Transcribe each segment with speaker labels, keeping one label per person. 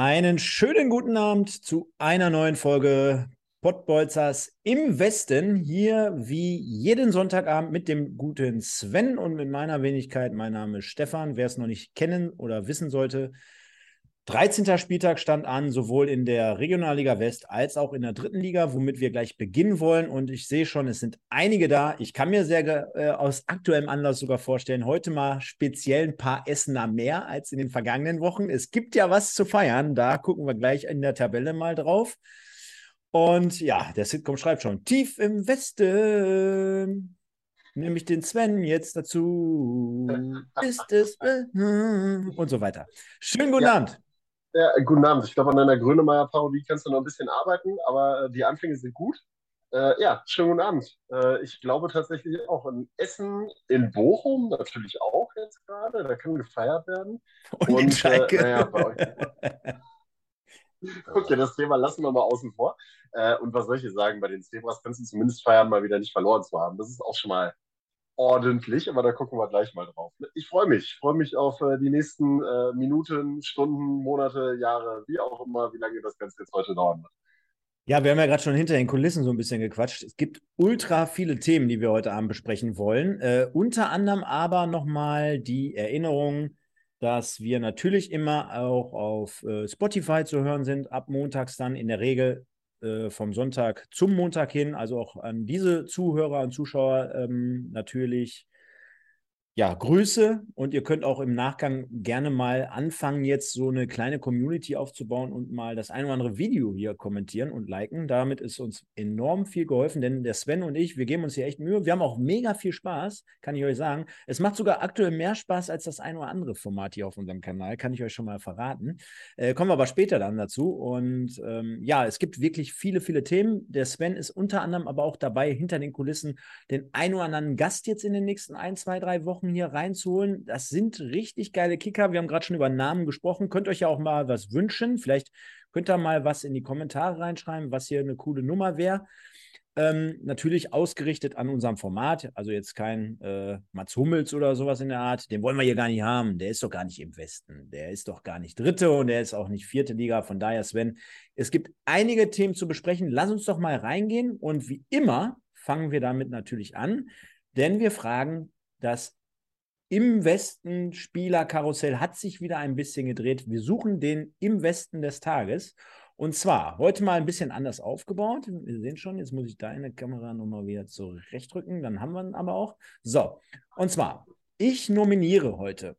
Speaker 1: Einen schönen guten Abend zu einer neuen Folge Pottbolzers im Westen. Hier wie jeden Sonntagabend mit dem guten Sven und mit meiner Wenigkeit. Mein Name ist Stefan. Wer es noch nicht kennen oder wissen sollte, 13. Spieltag stand an, sowohl in der Regionalliga West als auch in der dritten Liga, womit wir gleich beginnen wollen. Und ich sehe schon, es sind einige da. Ich kann mir sehr äh, aus aktuellem Anlass sogar vorstellen, heute mal speziell ein paar Essener mehr als in den vergangenen Wochen. Es gibt ja was zu feiern. Da gucken wir gleich in der Tabelle mal drauf. Und ja, der Sitcom schreibt schon, tief im Westen. Nehme ich den Sven jetzt dazu? Ist es? Äh, und so weiter. Schönen guten ja. Abend.
Speaker 2: Ja, guten Abend. Ich glaube, an deiner Grönemeyer-Parodie kannst du noch ein bisschen arbeiten, aber äh, die Anfänge sind gut. Äh, ja, schönen guten Abend. Äh, ich glaube tatsächlich auch in Essen, in Bochum natürlich auch jetzt gerade. Da kann gefeiert werden.
Speaker 1: Und, Und in äh, Schalke. Naja, bei euch.
Speaker 2: Okay, das Thema lassen wir mal außen vor. Äh, und was soll ich hier sagen? Bei den Zebras kannst du zumindest feiern, mal wieder nicht verloren zu haben. Das ist auch schon mal ordentlich, aber da gucken wir gleich mal drauf. Ich freue mich, ich freue mich auf äh, die nächsten äh, Minuten, Stunden, Monate, Jahre, wie auch immer, wie lange das Ganze jetzt heute dauern wird.
Speaker 1: Ja, wir haben ja gerade schon hinter den Kulissen so ein bisschen gequatscht. Es gibt ultra viele Themen, die wir heute Abend besprechen wollen. Äh, unter anderem aber nochmal die Erinnerung, dass wir natürlich immer auch auf äh, Spotify zu hören sind, ab montags dann in der Regel äh, vom Sonntag zum Montag hin. Also auch an diese Zuhörer und Zuschauer ähm, natürlich ja, Grüße und ihr könnt auch im Nachgang gerne mal anfangen, jetzt so eine kleine Community aufzubauen und mal das ein oder andere Video hier kommentieren und liken. Damit ist uns enorm viel geholfen, denn der Sven und ich, wir geben uns hier echt Mühe. Wir haben auch mega viel Spaß, kann ich euch sagen. Es macht sogar aktuell mehr Spaß als das ein oder andere Format hier auf unserem Kanal, kann ich euch schon mal verraten. Äh, kommen wir aber später dann dazu. Und ähm, ja, es gibt wirklich viele, viele Themen. Der Sven ist unter anderem aber auch dabei, hinter den Kulissen den ein oder anderen Gast jetzt in den nächsten ein, zwei, drei Wochen Sachen hier reinzuholen. Das sind richtig geile Kicker. Wir haben gerade schon über Namen gesprochen. Könnt euch ja auch mal was wünschen. Vielleicht könnt ihr mal was in die Kommentare reinschreiben, was hier eine coole Nummer wäre. Ähm, natürlich ausgerichtet an unserem Format, also jetzt kein äh, Mats Hummels oder sowas in der Art. Den wollen wir hier gar nicht haben. Der ist doch gar nicht im Westen. Der ist doch gar nicht dritte und der ist auch nicht vierte Liga. Von daher, Sven, es gibt einige Themen zu besprechen. Lass uns doch mal reingehen und wie immer fangen wir damit natürlich an, denn wir fragen das im Westen Spielerkarussell hat sich wieder ein bisschen gedreht. Wir suchen den im Westen des Tages. Und zwar heute mal ein bisschen anders aufgebaut. Wir sehen schon, jetzt muss ich deine Kamera nochmal wieder zurechtrücken. Dann haben wir ihn aber auch. So, und zwar, ich nominiere heute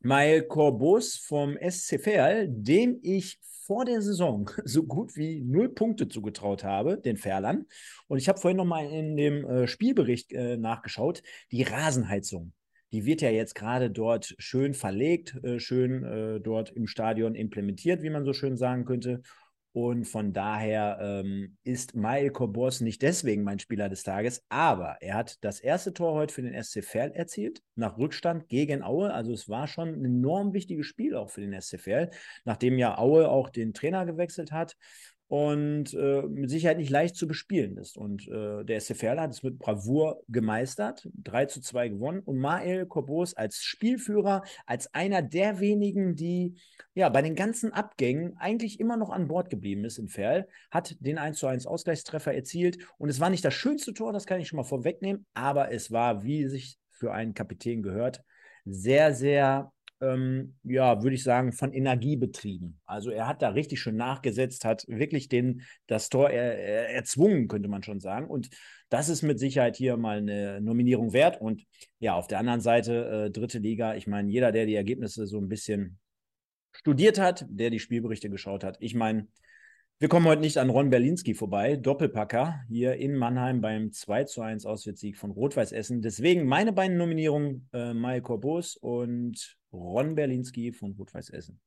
Speaker 1: Mael Corbus vom SC dem ich vor der Saison so gut wie null Punkte zugetraut habe, den Ferlern. Und ich habe vorhin nochmal in dem äh, Spielbericht äh, nachgeschaut, die Rasenheizung die wird ja jetzt gerade dort schön verlegt, äh, schön äh, dort im Stadion implementiert, wie man so schön sagen könnte. Und von daher ähm, ist Mael Kobos nicht deswegen mein Spieler des Tages, aber er hat das erste Tor heute für den SC Verl erzielt, nach Rückstand gegen Aue. Also es war schon ein enorm wichtiges Spiel auch für den SC Verl, nachdem ja Aue auch den Trainer gewechselt hat und äh, mit Sicherheit nicht leicht zu bespielen ist. Und äh, der SCFL hat es mit Bravour gemeistert, 3 zu 2 gewonnen. Und Mael Corbos als Spielführer, als einer der wenigen, die ja bei den ganzen Abgängen eigentlich immer noch an Bord geblieben ist in Ferl, hat den 1 zu 1 Ausgleichstreffer erzielt. Und es war nicht das schönste Tor, das kann ich schon mal vorwegnehmen, aber es war, wie sich für einen Kapitän gehört, sehr, sehr ähm, ja, würde ich sagen, von Energie betrieben. Also er hat da richtig schön nachgesetzt, hat wirklich den, das Tor er, er, erzwungen, könnte man schon sagen. Und das ist mit Sicherheit hier mal eine Nominierung wert. Und ja, auf der anderen Seite, äh, dritte Liga, ich meine, jeder, der die Ergebnisse so ein bisschen studiert hat, der die Spielberichte geschaut hat, ich meine, wir kommen heute nicht an Ron Berlinski vorbei, Doppelpacker hier in Mannheim beim 2 zu 1 Auswärtssieg von Rot-Weiß Essen. Deswegen meine beiden Nominierungen, äh, Mai Corbus und Ron Berlinski von Rot-Weiß Essen.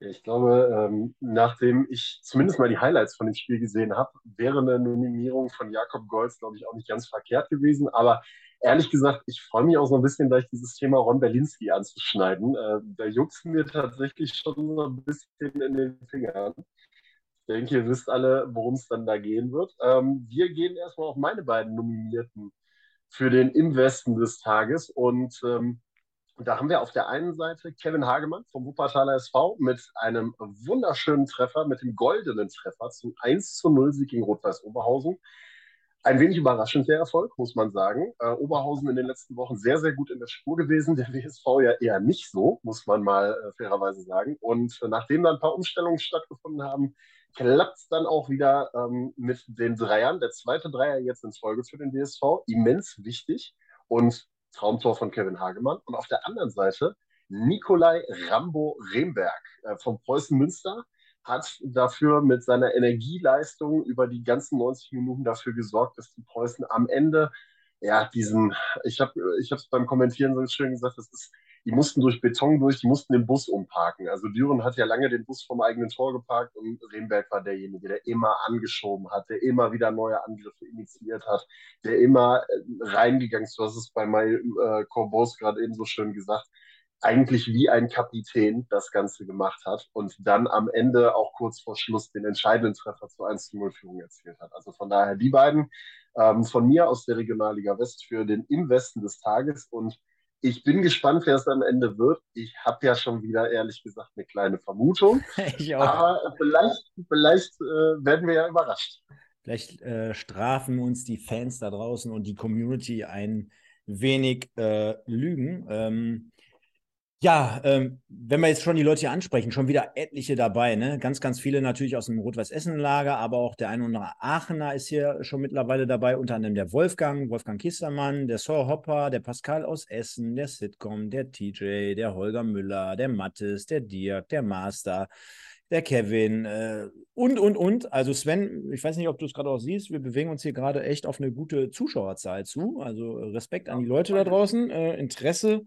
Speaker 2: Ich glaube, ähm, nachdem ich zumindest mal die Highlights von dem Spiel gesehen habe, wäre eine Nominierung von Jakob Golz, glaube ich, auch nicht ganz verkehrt gewesen. Aber ehrlich gesagt, ich freue mich auch so ein bisschen, gleich dieses Thema Ron Berlinski anzuschneiden. Äh, da juckt mir tatsächlich schon so ein bisschen in den Fingern. Ich denke, ihr wisst alle, worum es dann da gehen wird. Ähm, wir gehen erstmal auf meine beiden Nominierten für den Im Westen des Tages. Und ähm, da haben wir auf der einen Seite Kevin Hagemann vom Wuppertaler SV mit einem wunderschönen Treffer, mit dem goldenen Treffer zum 1 zu 0 Sieg gegen Rot-Weiß Oberhausen. Ein wenig überraschend der Erfolg, muss man sagen. Äh, Oberhausen in den letzten Wochen sehr, sehr gut in der Spur gewesen. Der WSV ja eher nicht so, muss man mal äh, fairerweise sagen. Und äh, nachdem dann ein paar Umstellungen stattgefunden haben, klappt es dann auch wieder ähm, mit den Dreiern. Der zweite Dreier jetzt in Folge für den WSV, immens wichtig. Und Traumtor von Kevin Hagemann. Und auf der anderen Seite Nikolai Rambo Remberg äh, vom Preußen Münster hat dafür mit seiner Energieleistung über die ganzen 90 Minuten dafür gesorgt, dass die Preußen am Ende ja diesen, ich habe ich es beim Kommentieren so schön gesagt, das ist, die mussten durch Beton durch, die mussten den Bus umparken. Also Düren hat ja lange den Bus vom eigenen Tor geparkt und Remberg war derjenige, der immer angeschoben hat, der immer wieder neue Angriffe initiiert hat, der immer äh, reingegangen ist. Du hast es bei Mai äh, Corbos gerade eben so schön gesagt eigentlich wie ein Kapitän das Ganze gemacht hat und dann am Ende auch kurz vor Schluss den entscheidenden Treffer zur 1-0-Führung erzielt hat. Also von daher die beiden ähm, von mir aus der Regionalliga West für den Im Westen des Tages und ich bin gespannt, wer es am Ende wird. Ich habe ja schon wieder, ehrlich gesagt, eine kleine Vermutung. ich auch. Aber vielleicht, vielleicht äh, werden wir ja überrascht.
Speaker 1: Vielleicht äh, strafen uns die Fans da draußen und die Community ein wenig äh, Lügen. Ähm, ja, ähm, wenn wir jetzt schon die Leute hier ansprechen, schon wieder etliche dabei, ne? Ganz, ganz viele natürlich aus dem Rot-Weiß-Essen-Lager, aber auch der ein oder andere Aachener ist hier schon mittlerweile dabei, unter anderem der Wolfgang, Wolfgang Kistermann, der Saw Hopper, der Pascal aus Essen, der Sitcom, der TJ, der Holger Müller, der Mattes, der Dirk, der Master, der Kevin äh, und, und, und. Also Sven, ich weiß nicht, ob du es gerade auch siehst, wir bewegen uns hier gerade echt auf eine gute Zuschauerzahl zu. Also Respekt an die Leute da draußen, äh, Interesse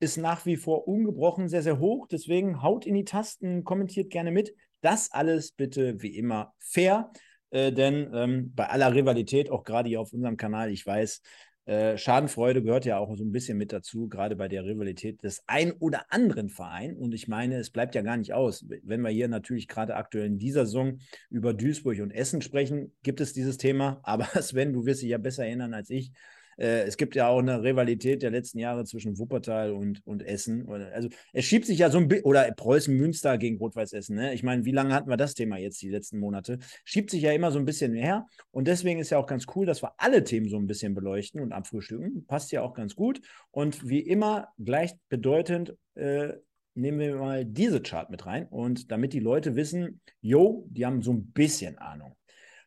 Speaker 1: ist nach wie vor ungebrochen sehr, sehr hoch. Deswegen haut in die Tasten, kommentiert gerne mit. Das alles bitte wie immer fair, äh, denn ähm, bei aller Rivalität, auch gerade hier auf unserem Kanal, ich weiß, äh, Schadenfreude gehört ja auch so ein bisschen mit dazu, gerade bei der Rivalität des ein oder anderen Vereins. Und ich meine, es bleibt ja gar nicht aus. Wenn wir hier natürlich gerade aktuell in dieser Saison über Duisburg und Essen sprechen, gibt es dieses Thema. Aber Sven, du wirst dich ja besser erinnern als ich. Äh, es gibt ja auch eine Rivalität der letzten Jahre zwischen Wuppertal und, und Essen. Also es schiebt sich ja so ein bisschen, oder Preußen-Münster gegen Rot-Weiß Essen. Ne? Ich meine, wie lange hatten wir das Thema jetzt die letzten Monate? Schiebt sich ja immer so ein bisschen her. Und deswegen ist ja auch ganz cool, dass wir alle Themen so ein bisschen beleuchten und abfrühstücken. Passt ja auch ganz gut. Und wie immer gleichbedeutend äh, nehmen wir mal diese Chart mit rein. Und damit die Leute wissen, yo, die haben so ein bisschen Ahnung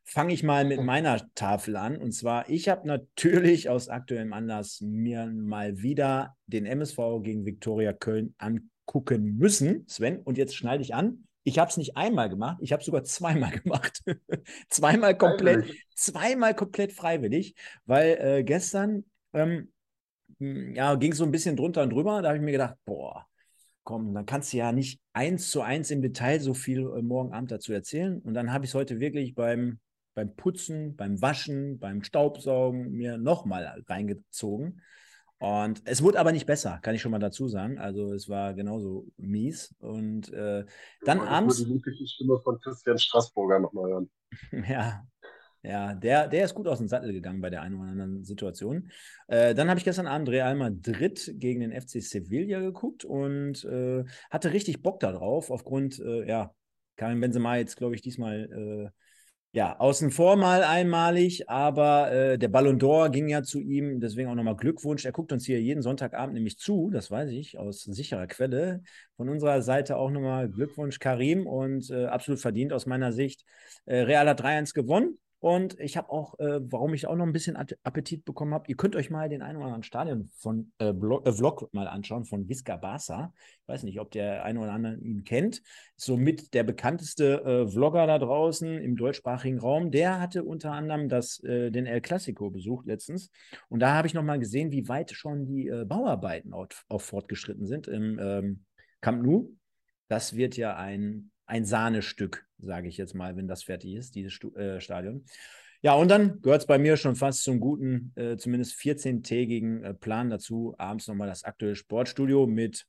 Speaker 1: fange ich mal mit meiner Tafel an. Und zwar, ich habe natürlich aus aktuellem Anlass mir mal wieder den MSV gegen Viktoria Köln angucken müssen, Sven. Und jetzt schneide ich an. Ich habe es nicht einmal gemacht, ich habe es sogar zweimal gemacht. zweimal komplett, freiwillig. zweimal komplett freiwillig, weil äh, gestern ähm, ja, ging es so ein bisschen drunter und drüber. Da habe ich mir gedacht, boah, komm, dann kannst du ja nicht eins zu eins im Detail so viel äh, morgen Abend dazu erzählen. Und dann habe ich es heute wirklich beim beim Putzen, beim Waschen, beim Staubsaugen mir nochmal reingezogen. Und es wurde aber nicht besser, kann ich schon mal dazu sagen. Also es war genauso mies. Und äh, dann ja, abends.
Speaker 2: Ich die liebliche Stimme von Christian Straßburger nochmal hören.
Speaker 1: ja, ja, der, der ist gut aus dem Sattel gegangen bei der einen oder anderen Situation. Äh, dann habe ich gestern Abend Real Madrid gegen den FC Sevilla geguckt und äh, hatte richtig Bock darauf, aufgrund, äh, ja, Karim Benzema jetzt, glaube ich, diesmal äh, ja, außen vor mal einmalig, aber äh, der Ballon d'Or ging ja zu ihm, deswegen auch nochmal Glückwunsch. Er guckt uns hier jeden Sonntagabend nämlich zu, das weiß ich aus sicherer Quelle. Von unserer Seite auch nochmal Glückwunsch, Karim, und äh, absolut verdient aus meiner Sicht. Äh, Real hat 3-1 gewonnen. Und ich habe auch, äh, warum ich auch noch ein bisschen Appetit bekommen habe, ihr könnt euch mal den einen oder anderen Stadion von äh, Blog, äh, Vlog mal anschauen von Visca Barca. Ich weiß nicht, ob der eine oder andere ihn kennt. Somit der bekannteste äh, Vlogger da draußen im deutschsprachigen Raum. Der hatte unter anderem das, äh, den El Clasico besucht letztens. Und da habe ich noch mal gesehen, wie weit schon die äh, Bauarbeiten auch, auch, fortgeschritten sind im ähm, Camp Nou. Das wird ja ein ein Sahnestück, sage ich jetzt mal, wenn das fertig ist, dieses Stu äh, Stadion. Ja, und dann gehört es bei mir schon fast zum guten, äh, zumindest 14-tägigen äh, Plan dazu, abends nochmal das aktuelle Sportstudio mit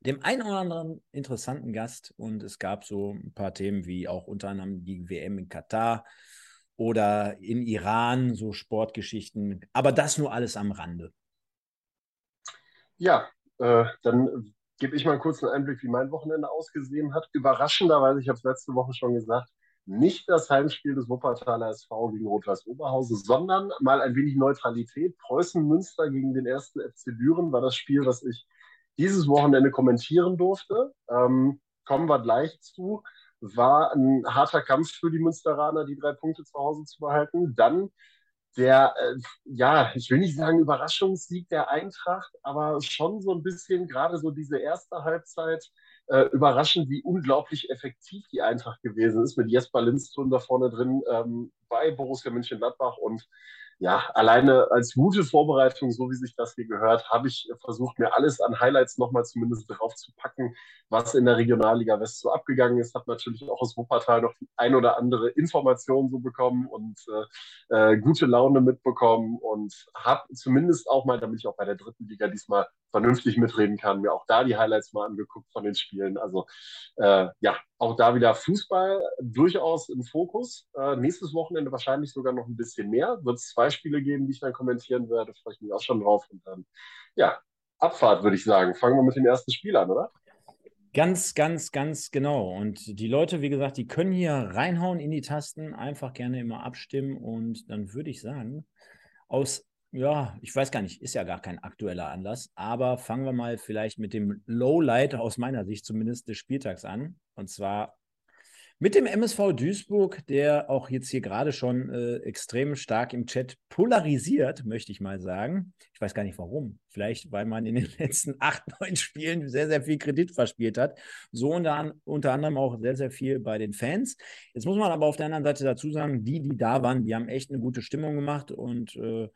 Speaker 1: dem einen oder anderen interessanten Gast. Und es gab so ein paar Themen wie auch unter anderem die WM in Katar oder in Iran, so Sportgeschichten. Aber das nur alles am Rande.
Speaker 2: Ja, äh, dann gebe ich mal einen Einblick, wie mein Wochenende ausgesehen hat. Überraschenderweise, ich habe es letzte Woche schon gesagt, nicht das Heimspiel des Wuppertaler SV gegen Rot-Weiß Oberhausen, sondern mal ein wenig Neutralität. Preußen-Münster gegen den ersten FC Düren war das Spiel, was ich dieses Wochenende kommentieren durfte. Ähm, kommen wir gleich zu. War ein harter Kampf für die Münsteraner, die drei Punkte zu Hause zu behalten. Dann der, äh, ja, ich will nicht sagen Überraschungssieg der Eintracht, aber schon so ein bisschen gerade so diese erste Halbzeit äh, überraschend, wie unglaublich effektiv die Eintracht gewesen ist mit Jesper Lindström da vorne drin ähm, bei Borussia Mönchengladbach und ja, alleine als gute Vorbereitung, so wie sich das hier gehört, habe ich versucht, mir alles an Highlights nochmal zumindest drauf zu packen, was in der Regionalliga West so abgegangen ist. Habe natürlich auch aus Wuppertal noch die ein oder andere Information so bekommen und äh, äh, gute Laune mitbekommen und habe zumindest auch mal, damit ich auch bei der dritten Liga diesmal vernünftig mitreden kann, mir auch da die Highlights mal angeguckt von den Spielen. Also äh, ja, auch da wieder Fußball durchaus im Fokus. Äh, nächstes Wochenende wahrscheinlich sogar noch ein bisschen mehr. Wird es zwei Spiele geben, die ich dann kommentieren werde. Freue ich mich auch schon drauf. Und dann, ja, Abfahrt würde ich sagen. Fangen wir mit dem ersten Spiel an, oder?
Speaker 1: Ganz, ganz, ganz genau. Und die Leute, wie gesagt, die können hier reinhauen in die Tasten, einfach gerne immer abstimmen. Und dann würde ich sagen, aus ja, ich weiß gar nicht, ist ja gar kein aktueller Anlass, aber fangen wir mal vielleicht mit dem Lowlight aus meiner Sicht zumindest des Spieltags an. Und zwar mit dem MSV Duisburg, der auch jetzt hier gerade schon äh, extrem stark im Chat polarisiert, möchte ich mal sagen. Ich weiß gar nicht warum. Vielleicht, weil man in den letzten acht, neun Spielen sehr, sehr viel Kredit verspielt hat. So unter, unter anderem auch sehr, sehr viel bei den Fans. Jetzt muss man aber auf der anderen Seite dazu sagen, die, die da waren, die haben echt eine gute Stimmung gemacht und äh,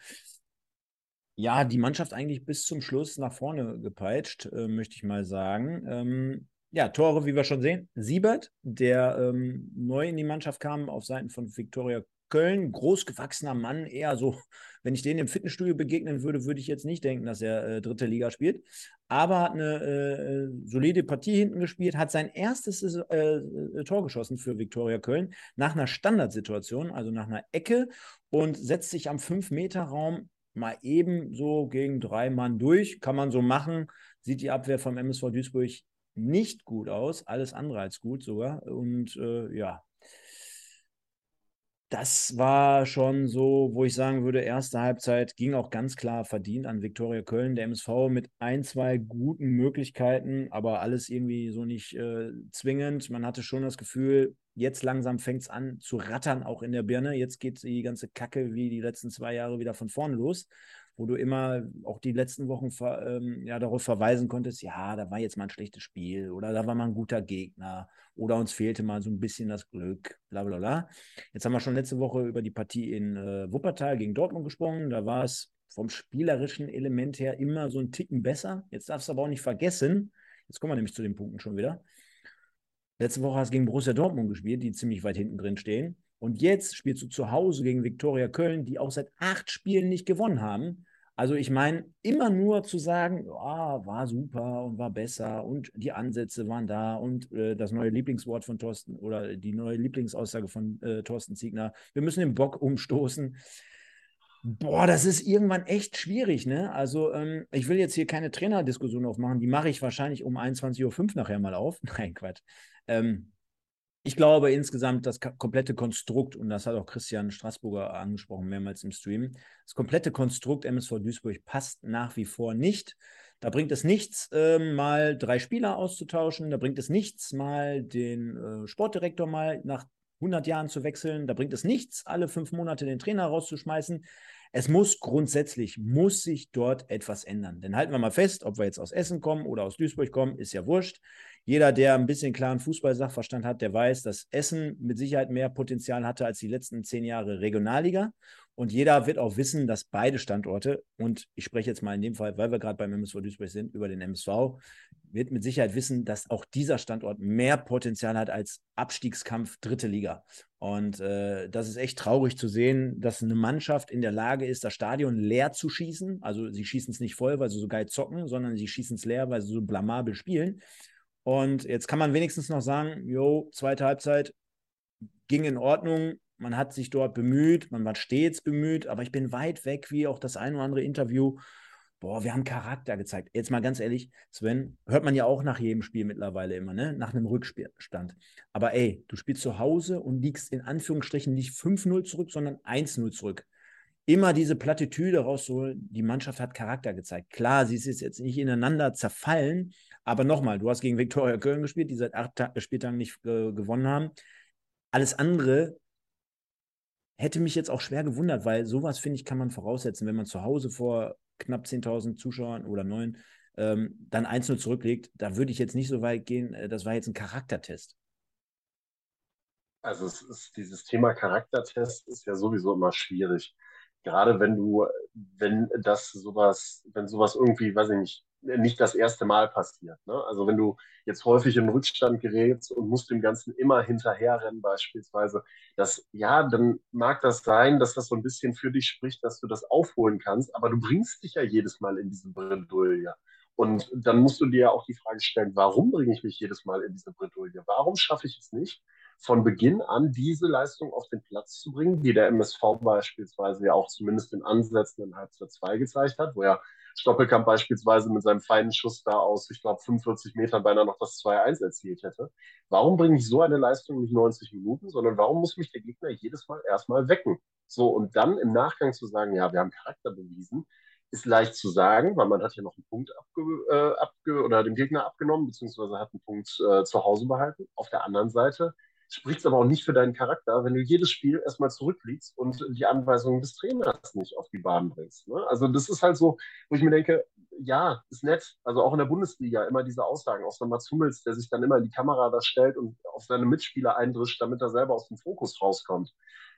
Speaker 1: ja, die Mannschaft eigentlich bis zum Schluss nach vorne gepeitscht, äh, möchte ich mal sagen. Ähm, ja, Tore, wie wir schon sehen. Siebert, der ähm, neu in die Mannschaft kam auf Seiten von Viktoria Köln, großgewachsener Mann, eher so, wenn ich den im Fitnessstudio begegnen würde, würde ich jetzt nicht denken, dass er äh, dritte Liga spielt. Aber hat eine äh, solide Partie hinten gespielt, hat sein erstes äh, äh, Tor geschossen für Viktoria Köln nach einer Standardsituation, also nach einer Ecke und setzt sich am 5-Meter-Raum mal eben so gegen drei Mann durch. Kann man so machen. Sieht die Abwehr vom MSV Duisburg nicht gut aus. Alles andere als gut sogar. Und äh, ja, das war schon so, wo ich sagen würde, erste Halbzeit ging auch ganz klar verdient an Viktoria Köln. Der MSV mit ein, zwei guten Möglichkeiten, aber alles irgendwie so nicht äh, zwingend. Man hatte schon das Gefühl, Jetzt langsam fängt es an zu rattern, auch in der Birne. Jetzt geht die ganze Kacke wie die letzten zwei Jahre wieder von vorne los, wo du immer auch die letzten Wochen ver, ähm, ja, darauf verweisen konntest, ja, da war jetzt mal ein schlechtes Spiel oder da war mal ein guter Gegner oder uns fehlte mal so ein bisschen das Glück, bla bla bla. Jetzt haben wir schon letzte Woche über die Partie in äh, Wuppertal gegen Dortmund gesprochen. Da war es vom spielerischen Element her immer so ein Ticken besser. Jetzt darfst du aber auch nicht vergessen, jetzt kommen wir nämlich zu den Punkten schon wieder Letzte Woche hast du gegen Borussia Dortmund gespielt, die ziemlich weit hinten drin stehen. Und jetzt spielst du zu Hause gegen Viktoria Köln, die auch seit acht Spielen nicht gewonnen haben. Also ich meine, immer nur zu sagen, oh, war super und war besser und die Ansätze waren da und äh, das neue Lieblingswort von Thorsten oder die neue Lieblingsaussage von äh, Thorsten Ziegner, wir müssen den Bock umstoßen. Boah, das ist irgendwann echt schwierig, ne? Also, ähm, ich will jetzt hier keine Trainerdiskussion aufmachen, die mache ich wahrscheinlich um 21.05 Uhr nachher mal auf. Nein, Quatsch. Ähm, ich glaube insgesamt, das komplette Konstrukt, und das hat auch Christian Straßburger angesprochen, mehrmals im Stream, das komplette Konstrukt MSV Duisburg passt nach wie vor nicht. Da bringt es nichts, äh, mal drei Spieler auszutauschen. Da bringt es nichts, mal den äh, Sportdirektor mal nach 100 Jahren zu wechseln. Da bringt es nichts, alle fünf Monate den Trainer rauszuschmeißen. Es muss grundsätzlich, muss sich dort etwas ändern. Denn halten wir mal fest, ob wir jetzt aus Essen kommen oder aus Duisburg kommen, ist ja wurscht. Jeder, der ein bisschen klaren Fußball-Sachverstand hat, der weiß, dass Essen mit Sicherheit mehr Potenzial hatte als die letzten zehn Jahre Regionalliga. Und jeder wird auch wissen, dass beide Standorte, und ich spreche jetzt mal in dem Fall, weil wir gerade beim MSV Duisburg sind, über den MSV, wird mit Sicherheit wissen, dass auch dieser Standort mehr Potenzial hat als Abstiegskampf dritte Liga. Und äh, das ist echt traurig zu sehen, dass eine Mannschaft in der Lage ist, das Stadion leer zu schießen. Also sie schießen es nicht voll, weil sie so geil zocken, sondern sie schießen es leer, weil sie so blamabel spielen. Und jetzt kann man wenigstens noch sagen, jo, zweite Halbzeit ging in Ordnung. Man hat sich dort bemüht, man war stets bemüht, aber ich bin weit weg, wie auch das ein oder andere Interview boah, wir haben Charakter gezeigt. Jetzt mal ganz ehrlich, Sven, hört man ja auch nach jedem Spiel mittlerweile immer, ne? Nach einem Rückstand. Aber ey, du spielst zu Hause und liegst in Anführungsstrichen nicht 5-0 zurück, sondern 1-0 zurück. Immer diese Plattitüde rauszuholen, die Mannschaft hat Charakter gezeigt. Klar, sie ist jetzt nicht ineinander zerfallen, aber nochmal, du hast gegen Viktoria Köln gespielt, die seit acht Spieltagen nicht äh, gewonnen haben. Alles andere hätte mich jetzt auch schwer gewundert, weil sowas, finde ich, kann man voraussetzen, wenn man zu Hause vor knapp 10.000 Zuschauern oder 9 ähm, dann 1-0 zurücklegt. Da würde ich jetzt nicht so weit gehen, äh, das war jetzt ein Charaktertest.
Speaker 2: Also ist, dieses Thema Charaktertest ist ja sowieso immer schwierig. Gerade wenn du, wenn das sowas, wenn sowas irgendwie, weiß ich nicht, nicht das erste Mal passiert. Ne? Also wenn du jetzt häufig im Rückstand gerätst und musst dem Ganzen immer hinterherrennen beispielsweise, das, ja, dann mag das sein, dass das so ein bisschen für dich spricht, dass du das aufholen kannst, aber du bringst dich ja jedes Mal in diese Bredouille. Und dann musst du dir ja auch die Frage stellen, warum bringe ich mich jedes Mal in diese Bredouille? Warum schaffe ich es nicht, von Beginn an diese Leistung auf den Platz zu bringen, die der MSV beispielsweise ja auch zumindest in Ansätzen in Halbzeit 2 gezeigt hat, wo er Stoppelkamp beispielsweise mit seinem feinen Schuss da aus, ich glaube, 45 Metern beinahe noch das 2-1 erzielt hätte. Warum bringe ich so eine Leistung nicht 90 Minuten, sondern warum muss mich der Gegner jedes Mal erstmal wecken? So, und dann im Nachgang zu sagen, ja, wir haben Charakter bewiesen, ist leicht zu sagen, weil man hat ja noch einen Punkt abge, äh, abge oder dem Gegner abgenommen, beziehungsweise hat einen Punkt äh, zu Hause behalten. Auf der anderen Seite spricht aber auch nicht für deinen Charakter, wenn du jedes Spiel erstmal zurückliegst und die Anweisungen des Trainers nicht auf die Bahn bringst. Ne? Also das ist halt so, wo ich mir denke, ja, ist nett. Also auch in der Bundesliga immer diese Aussagen aus der Mats Hummels, der sich dann immer in die Kamera da stellt und auf seine Mitspieler eindrischt, damit er selber aus dem Fokus rauskommt.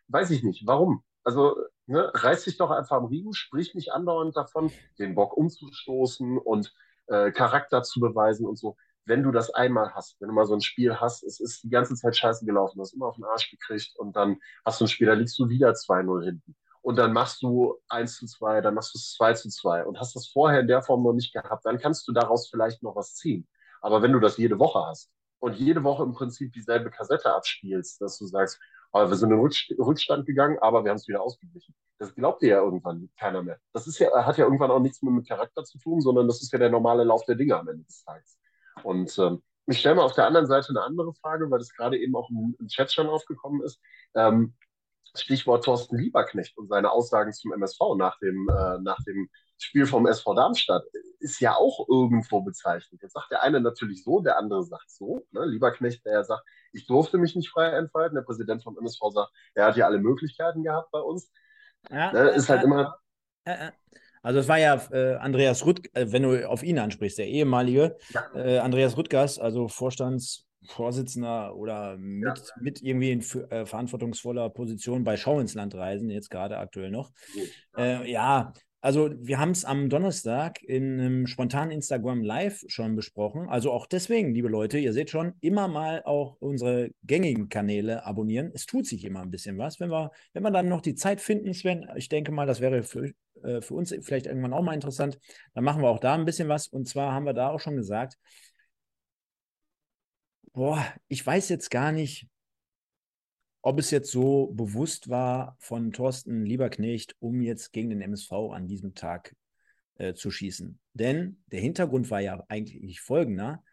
Speaker 2: Weiß ich nicht. Warum? Also ne, reiß dich doch einfach am Riemen, sprich nicht andauernd davon, den Bock umzustoßen und äh, Charakter zu beweisen und so wenn du das einmal hast, wenn du mal so ein Spiel hast, es ist die ganze Zeit scheiße gelaufen, du hast immer auf den Arsch gekriegt und dann hast du ein Spiel, da liegst du wieder 2-0 hinten. Und dann machst du 1 zu 2, dann machst du es 2 zu 2 und hast das vorher in der Form noch nicht gehabt, dann kannst du daraus vielleicht noch was ziehen. Aber wenn du das jede Woche hast und jede Woche im Prinzip dieselbe Kassette abspielst, dass du sagst, oh, wir sind in Rückstand gegangen, aber wir haben es wieder ausgeglichen. Das glaubt dir ja irgendwann keiner mehr. Das ist ja, hat ja irgendwann auch nichts mehr mit Charakter zu tun, sondern das ist ja der normale Lauf der Dinge am Ende des Tages. Und ähm, ich stelle mal auf der anderen Seite eine andere Frage, weil das gerade eben auch im, im Chat schon aufgekommen ist. Ähm, Stichwort Thorsten Lieberknecht und seine Aussagen zum MSV nach dem, äh, nach dem Spiel vom SV Darmstadt ist ja auch irgendwo bezeichnet. Jetzt sagt der eine natürlich so, der andere sagt so. Ne? Lieberknecht, der sagt, ich durfte mich nicht frei entfalten. Der Präsident vom MSV sagt, er hat ja alle Möglichkeiten gehabt bei uns. Ja, ne? Ist halt immer.
Speaker 1: Ja, also es war ja äh, Andreas Rütt, äh, wenn du auf ihn ansprichst, der ehemalige ja. äh, Andreas Rüttgers, also Vorstandsvorsitzender oder mit, ja. mit irgendwie in äh, verantwortungsvoller Position bei Schau ins Land reisen, jetzt gerade aktuell noch. Äh, ja also wir haben es am Donnerstag in einem spontanen Instagram Live schon besprochen. Also auch deswegen, liebe Leute, ihr seht schon, immer mal auch unsere gängigen Kanäle abonnieren. Es tut sich immer ein bisschen was. Wenn wir, wenn wir dann noch die Zeit finden, Sven, ich denke mal, das wäre für, äh, für uns vielleicht irgendwann auch mal interessant, dann machen wir auch da ein bisschen was. Und zwar haben wir da auch schon gesagt, boah, ich weiß jetzt gar nicht, ob es jetzt so bewusst war von Thorsten Lieberknecht, um jetzt gegen den MSV an diesem Tag äh, zu schießen. Denn der Hintergrund war ja eigentlich folgender.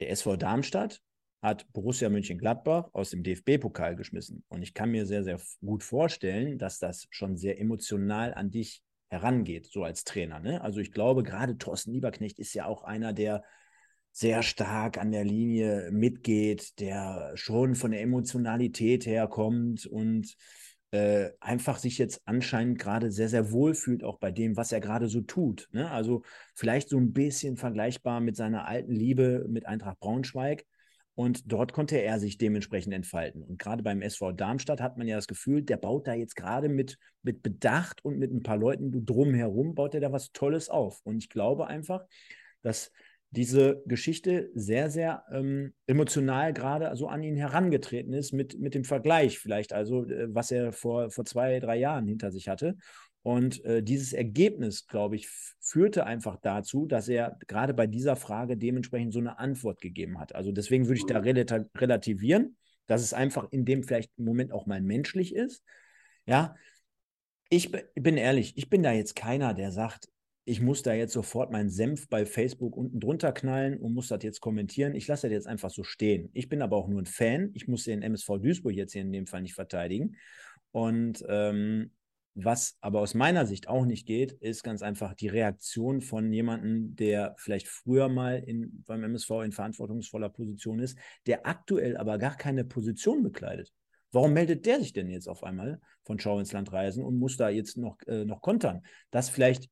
Speaker 1: Der SV Darmstadt hat Borussia Mönchengladbach aus dem DFB-Pokal geschmissen. Und ich kann mir sehr, sehr gut vorstellen, dass das schon sehr emotional an dich herangeht, so als Trainer. Ne? Also ich glaube, gerade Thorsten Lieberknecht ist ja auch einer, der sehr stark an der Linie mitgeht, der schon von der Emotionalität herkommt und äh, einfach sich jetzt anscheinend gerade sehr, sehr wohl fühlt, auch bei dem, was er gerade so tut. Ne? Also vielleicht so ein bisschen vergleichbar mit seiner alten Liebe mit Eintracht Braunschweig. Und dort konnte er sich dementsprechend entfalten. Und gerade beim SV Darmstadt hat man ja das Gefühl, der baut da jetzt gerade mit, mit Bedacht und mit ein paar Leuten drumherum, baut er da was Tolles auf. Und ich glaube einfach, dass diese Geschichte sehr, sehr ähm, emotional gerade so an ihn herangetreten ist mit, mit dem Vergleich vielleicht, also äh, was er vor, vor zwei, drei Jahren hinter sich hatte. Und äh, dieses Ergebnis, glaube ich, führte einfach dazu, dass er gerade bei dieser Frage dementsprechend so eine Antwort gegeben hat. Also deswegen würde ich da relativieren, dass es einfach in dem vielleicht im Moment auch mal menschlich ist. Ja, ich bin ehrlich, ich bin da jetzt keiner, der sagt, ich muss da jetzt sofort meinen Senf bei Facebook unten drunter knallen und muss das jetzt kommentieren. Ich lasse das jetzt einfach so stehen. Ich bin aber auch nur ein Fan. Ich muss den MSV Duisburg jetzt hier in dem Fall nicht verteidigen. Und ähm, was aber aus meiner Sicht auch nicht geht, ist ganz einfach die Reaktion von jemandem, der vielleicht früher mal in, beim MSV in verantwortungsvoller Position ist, der aktuell aber gar keine Position bekleidet. Warum meldet der sich denn jetzt auf einmal von Schau ins Land reisen und muss da jetzt noch, äh, noch kontern? Dass vielleicht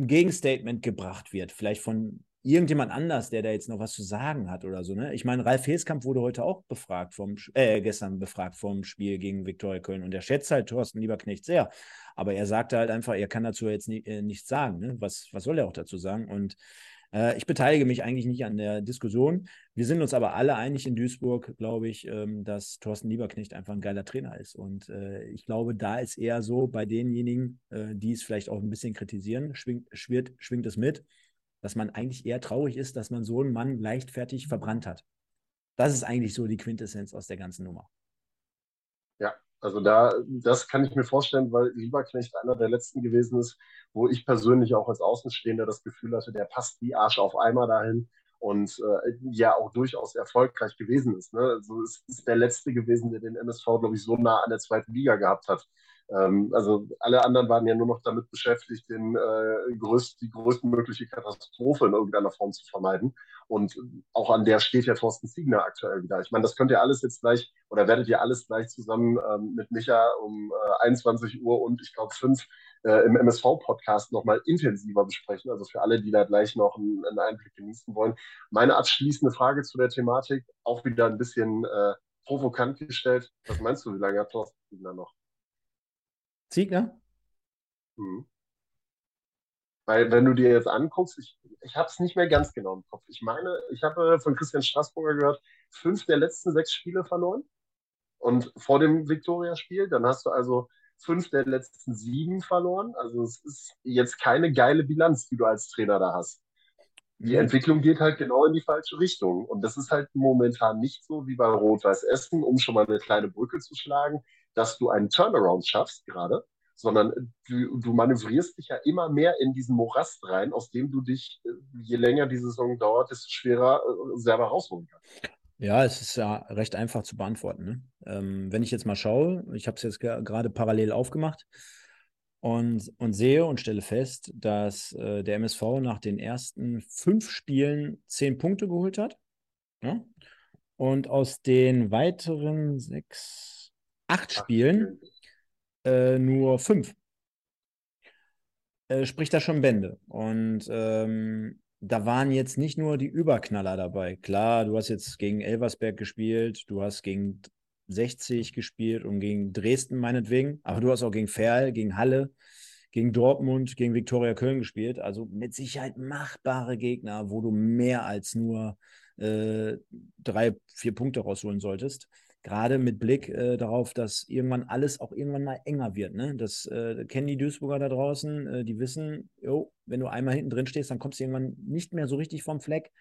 Speaker 1: ein Gegenstatement gebracht wird, vielleicht von irgendjemand anders, der da jetzt noch was zu sagen hat oder so. Ne? Ich meine, Ralf Heskamp wurde heute auch befragt vom, äh, gestern befragt vom Spiel gegen Viktoria Köln und er schätzt halt Thorsten Lieberknecht sehr. Aber er sagte halt einfach, er kann dazu jetzt nie, äh, nichts sagen. Ne? Was, was soll er auch dazu sagen? Und äh, ich beteilige mich eigentlich nicht an der Diskussion. Wir sind uns aber alle einig in Duisburg, glaube ich, ähm, dass Thorsten Lieberknecht einfach ein geiler Trainer ist. Und äh, ich glaube, da ist eher so bei denjenigen, äh, die es vielleicht auch ein bisschen kritisieren, schwingt, schwirrt, schwingt es mit, dass man eigentlich eher traurig ist, dass man so einen Mann leichtfertig verbrannt hat. Das ist eigentlich so die Quintessenz aus der ganzen Nummer.
Speaker 2: Ja, also da, das kann ich mir vorstellen, weil Lieberknecht einer der letzten gewesen ist, wo ich persönlich auch als Außenstehender das Gefühl hatte, der passt wie Arsch auf Eimer dahin und äh, ja auch durchaus erfolgreich gewesen ist. Ne? Also es ist der letzte gewesen, der den MSV, glaube ich, so nah an der zweiten Liga gehabt hat. Ähm, also alle anderen waren ja nur noch damit beschäftigt, den, äh, größt, die größtmögliche Katastrophe in irgendeiner Form zu vermeiden. Und auch an der steht ja Thorsten Ziegner aktuell wieder. Ich meine, das könnt ihr alles jetzt gleich oder werdet ihr alles gleich zusammen ähm, mit Micha um äh, 21 Uhr und ich glaube 5 äh, im MSV-Podcast nochmal intensiver besprechen. Also für alle, die da gleich noch einen, einen, Einblick genießen wollen. Meine abschließende Frage zu der Thematik, auch wieder ein bisschen äh, provokant gestellt. Was meinst du, wie lange hat Thorsten Ziegner noch?
Speaker 1: Ziegner? Mhm.
Speaker 2: Weil, wenn du dir jetzt anguckst, ich, ich habe es nicht mehr ganz genau im Kopf. Ich meine, ich habe von Christian Straßburger gehört, fünf der letzten sechs Spiele verloren. Und vor dem Viktoria-Spiel, dann hast du also fünf der letzten sieben verloren. Also es ist jetzt keine geile Bilanz, die du als Trainer da hast. Die mhm. Entwicklung geht halt genau in die falsche Richtung. Und das ist halt momentan nicht so wie bei Rot-Weiß Essen, um schon mal eine kleine Brücke zu schlagen, dass du einen Turnaround schaffst gerade, sondern du, du manövrierst dich ja immer mehr in diesen Morast rein, aus dem du dich, äh, je länger die Saison dauert, desto schwerer äh, selber rausholen kannst.
Speaker 1: Ja, es ist ja recht einfach zu beantworten. Ne? Ähm, wenn ich jetzt mal schaue, ich habe es jetzt gerade parallel aufgemacht und, und sehe und stelle fest, dass äh, der MSV nach den ersten fünf Spielen zehn Punkte geholt hat. Ja? Und aus den weiteren sechs, acht Spielen äh, nur fünf. Äh, spricht da schon Bände. Und ähm, da waren jetzt nicht nur die Überknaller dabei. Klar, du hast jetzt gegen Elversberg gespielt, du hast gegen 60 gespielt und gegen Dresden meinetwegen, aber du hast auch gegen Ferl, gegen Halle, gegen Dortmund, gegen Viktoria Köln gespielt. Also mit Sicherheit machbare Gegner, wo du mehr als nur äh, drei, vier Punkte rausholen solltest gerade mit Blick äh, darauf, dass irgendwann alles auch irgendwann mal enger wird. Ne? Das äh, kennen die Duisburger da draußen, äh, die wissen, jo, wenn du einmal hinten drin stehst, dann kommst du irgendwann nicht mehr so richtig vom Fleck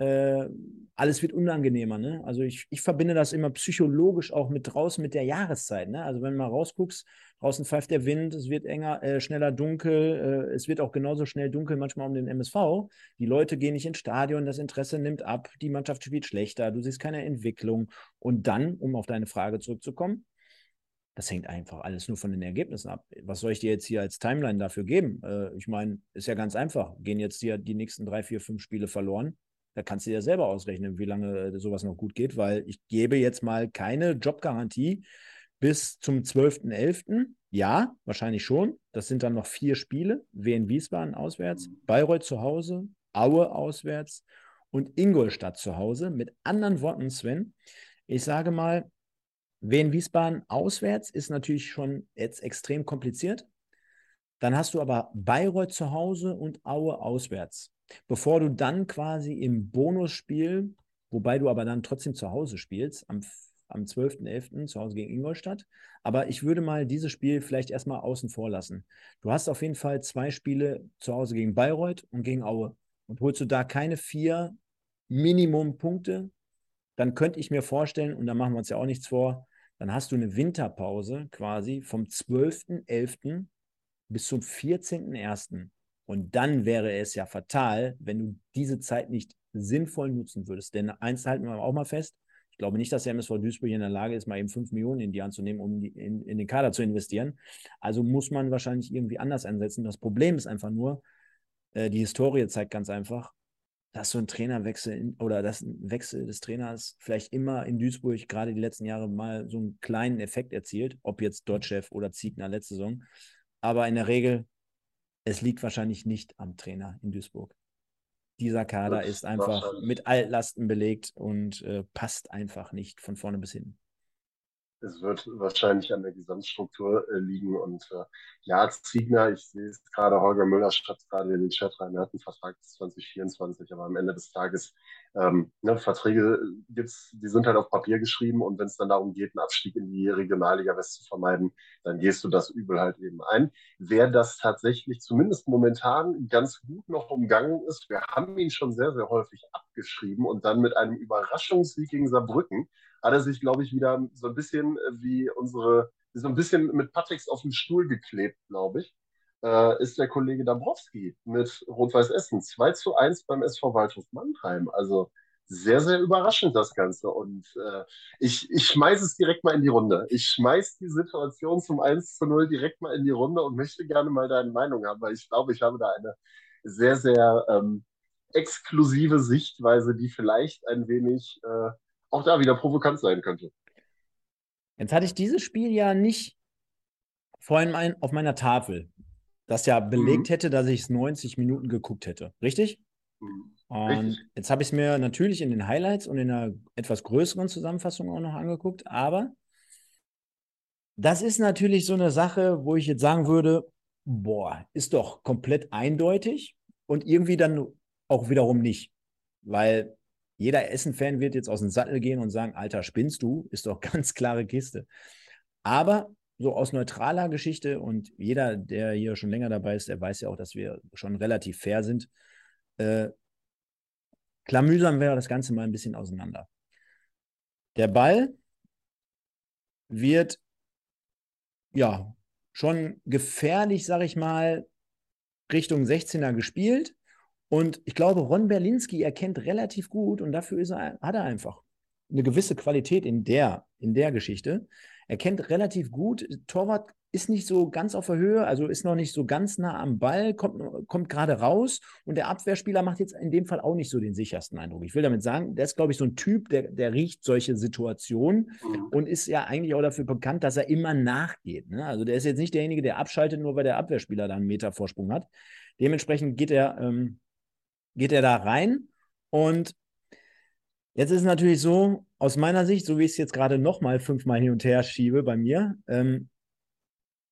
Speaker 1: äh, alles wird unangenehmer. Ne? Also ich, ich verbinde das immer psychologisch auch mit draußen mit der Jahreszeit. Ne? Also wenn du mal rausguckst, draußen pfeift der Wind, es wird enger, äh, schneller dunkel, äh, es wird auch genauso schnell dunkel manchmal um den MSV. Die Leute gehen nicht ins Stadion, das Interesse nimmt ab, die Mannschaft spielt schlechter, du siehst keine Entwicklung. Und dann, um auf deine Frage zurückzukommen, das hängt einfach alles nur von den Ergebnissen ab. Was soll ich dir jetzt hier als Timeline dafür geben? Äh, ich meine, ist ja ganz einfach. Gehen jetzt hier die nächsten drei, vier, fünf Spiele verloren, da kannst du dir selber ausrechnen, wie lange äh, sowas noch gut geht, weil ich gebe jetzt mal keine Jobgarantie bis zum 12.11. Ja, wahrscheinlich schon. Das sind dann noch vier Spiele. Wien Wiesbaden auswärts, Bayreuth zu Hause, Aue auswärts und Ingolstadt zu Hause. Mit anderen Worten, Sven, ich sage mal, Wien Wiesbaden auswärts ist natürlich schon jetzt extrem kompliziert. Dann hast du aber Bayreuth zu Hause und Aue auswärts bevor du dann quasi im Bonusspiel, wobei du aber dann trotzdem zu Hause spielst, am, am 12.11. zu Hause gegen Ingolstadt. Aber ich würde mal dieses Spiel vielleicht erstmal außen vor lassen. Du hast auf jeden Fall zwei Spiele zu Hause gegen Bayreuth und gegen Aue. Und holst du da keine vier Minimum-Punkte, dann könnte ich mir vorstellen, und da machen wir uns ja auch nichts vor, dann hast du eine Winterpause quasi vom 12.11. bis zum 14.01. Und dann wäre es ja fatal, wenn du diese Zeit nicht sinnvoll nutzen würdest. Denn eins halten wir auch mal fest, ich glaube nicht, dass der MSV Duisburg in der Lage ist, mal eben 5 Millionen in die Hand zu nehmen, um in, in den Kader zu investieren. Also muss man wahrscheinlich irgendwie anders ansetzen. Das Problem ist einfach nur, äh, die Historie zeigt ganz einfach, dass so ein Trainerwechsel in, oder dass ein Wechsel des Trainers vielleicht immer in Duisburg gerade die letzten Jahre mal so einen kleinen Effekt erzielt, ob jetzt Dotchev oder Ziegner letzte Saison. Aber in der Regel, es liegt wahrscheinlich nicht am Trainer in Duisburg. Dieser Kader ist einfach mit Altlasten belegt und äh, passt einfach nicht von vorne bis hinten
Speaker 2: es wird wahrscheinlich an der Gesamtstruktur äh, liegen. Und äh, ja, Ziegner, ich sehe es gerade, Holger Müller schreibt gerade in den Chat rein, er hat einen Vertrag bis 2024, aber am Ende des Tages, ähm, ne, Verträge gibt's, die sind halt auf Papier geschrieben und wenn es dann darum geht, einen Abstieg in die Regionalliga West zu vermeiden, dann gehst du das Übel halt eben ein. Wer das tatsächlich zumindest momentan ganz gut noch umgangen ist, wir haben ihn schon sehr, sehr häufig abgeschrieben und dann mit einem Überraschungssieg gegen Saarbrücken hat er sich, glaube ich, wieder so ein bisschen äh, wie unsere, so ein bisschen mit Patricks auf den Stuhl geklebt, glaube ich, äh, ist der Kollege Dabrowski mit Rot-Weiß Essen. 2 zu 1 beim SV Waldhof Mannheim. Also sehr, sehr überraschend das Ganze. Und äh, ich, ich schmeiße es direkt mal in die Runde. Ich schmeiße die Situation zum 1 zu 0 direkt mal in die Runde und möchte gerne mal deine Meinung haben, weil ich glaube, ich habe da eine sehr, sehr ähm, exklusive Sichtweise, die vielleicht ein wenig äh, auch da wieder provokant sein könnte.
Speaker 1: Jetzt hatte ich dieses Spiel ja nicht vorhin mein, auf meiner Tafel, das ja belegt mhm. hätte, dass ich es 90 Minuten geguckt hätte. Richtig? Mhm. Und Richtig. jetzt habe ich es mir natürlich in den Highlights und in einer etwas größeren Zusammenfassung auch noch angeguckt, aber das ist natürlich so eine Sache, wo ich jetzt sagen würde, boah, ist doch komplett eindeutig und irgendwie dann auch wiederum nicht. Weil jeder Essen-Fan wird jetzt aus dem Sattel gehen und sagen, Alter, spinnst du? Ist doch ganz klare Kiste. Aber so aus neutraler Geschichte und jeder, der hier schon länger dabei ist, der weiß ja auch, dass wir schon relativ fair sind. Äh, klamüsern wir das Ganze mal ein bisschen auseinander. Der Ball wird ja schon gefährlich, sag ich mal, Richtung 16er gespielt. Und ich glaube, Ron Berlinski erkennt relativ gut und dafür er, hat er einfach eine gewisse Qualität in der, in der Geschichte. Er kennt relativ gut, Torwart ist nicht so ganz auf der Höhe, also ist noch nicht so ganz nah am Ball, kommt, kommt gerade raus und der Abwehrspieler macht jetzt in dem Fall auch nicht so den sichersten Eindruck. Ich will damit sagen, der ist, glaube ich, so ein Typ, der, der riecht solche Situationen mhm. und ist ja eigentlich auch dafür bekannt, dass er immer nachgeht. Ne? Also der ist jetzt nicht derjenige, der abschaltet, nur weil der Abwehrspieler da einen Meter Vorsprung hat. Dementsprechend geht er ähm, geht er da rein und jetzt ist es natürlich so, aus meiner Sicht, so wie ich es jetzt gerade nochmal fünfmal hin und her schiebe bei mir, ähm,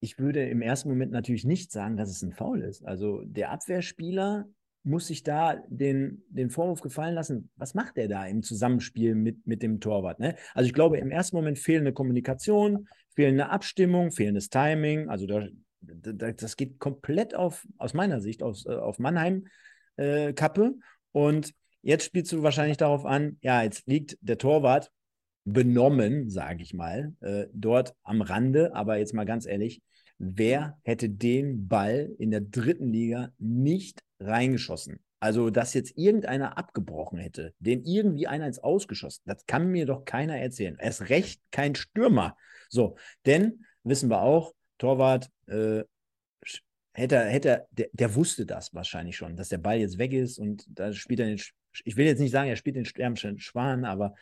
Speaker 1: ich würde im ersten Moment natürlich nicht sagen, dass es ein Foul ist. Also der Abwehrspieler muss sich da den, den Vorwurf gefallen lassen, was macht er da im Zusammenspiel mit, mit dem Torwart? Ne? Also ich glaube, im ersten Moment fehlende Kommunikation, fehlende Abstimmung, fehlendes Timing. Also da, da, das geht komplett auf, aus meiner Sicht, aus, äh, auf Mannheim äh, Kappe. Und jetzt spielst du wahrscheinlich darauf an, ja, jetzt liegt der Torwart benommen, sage ich mal, äh, dort am Rande. Aber jetzt mal ganz ehrlich, wer hätte den Ball in der dritten Liga nicht reingeschossen? Also, dass jetzt irgendeiner abgebrochen hätte, den irgendwie einer ins Ausgeschossen, das kann mir doch keiner erzählen. Erst recht kein Stürmer. So, denn wissen wir auch, Torwart äh, hätte, hätte der, der wusste das wahrscheinlich schon, dass der Ball jetzt weg ist und da spielt er den, ich will jetzt nicht sagen, er spielt den sterbenden Schwan, aber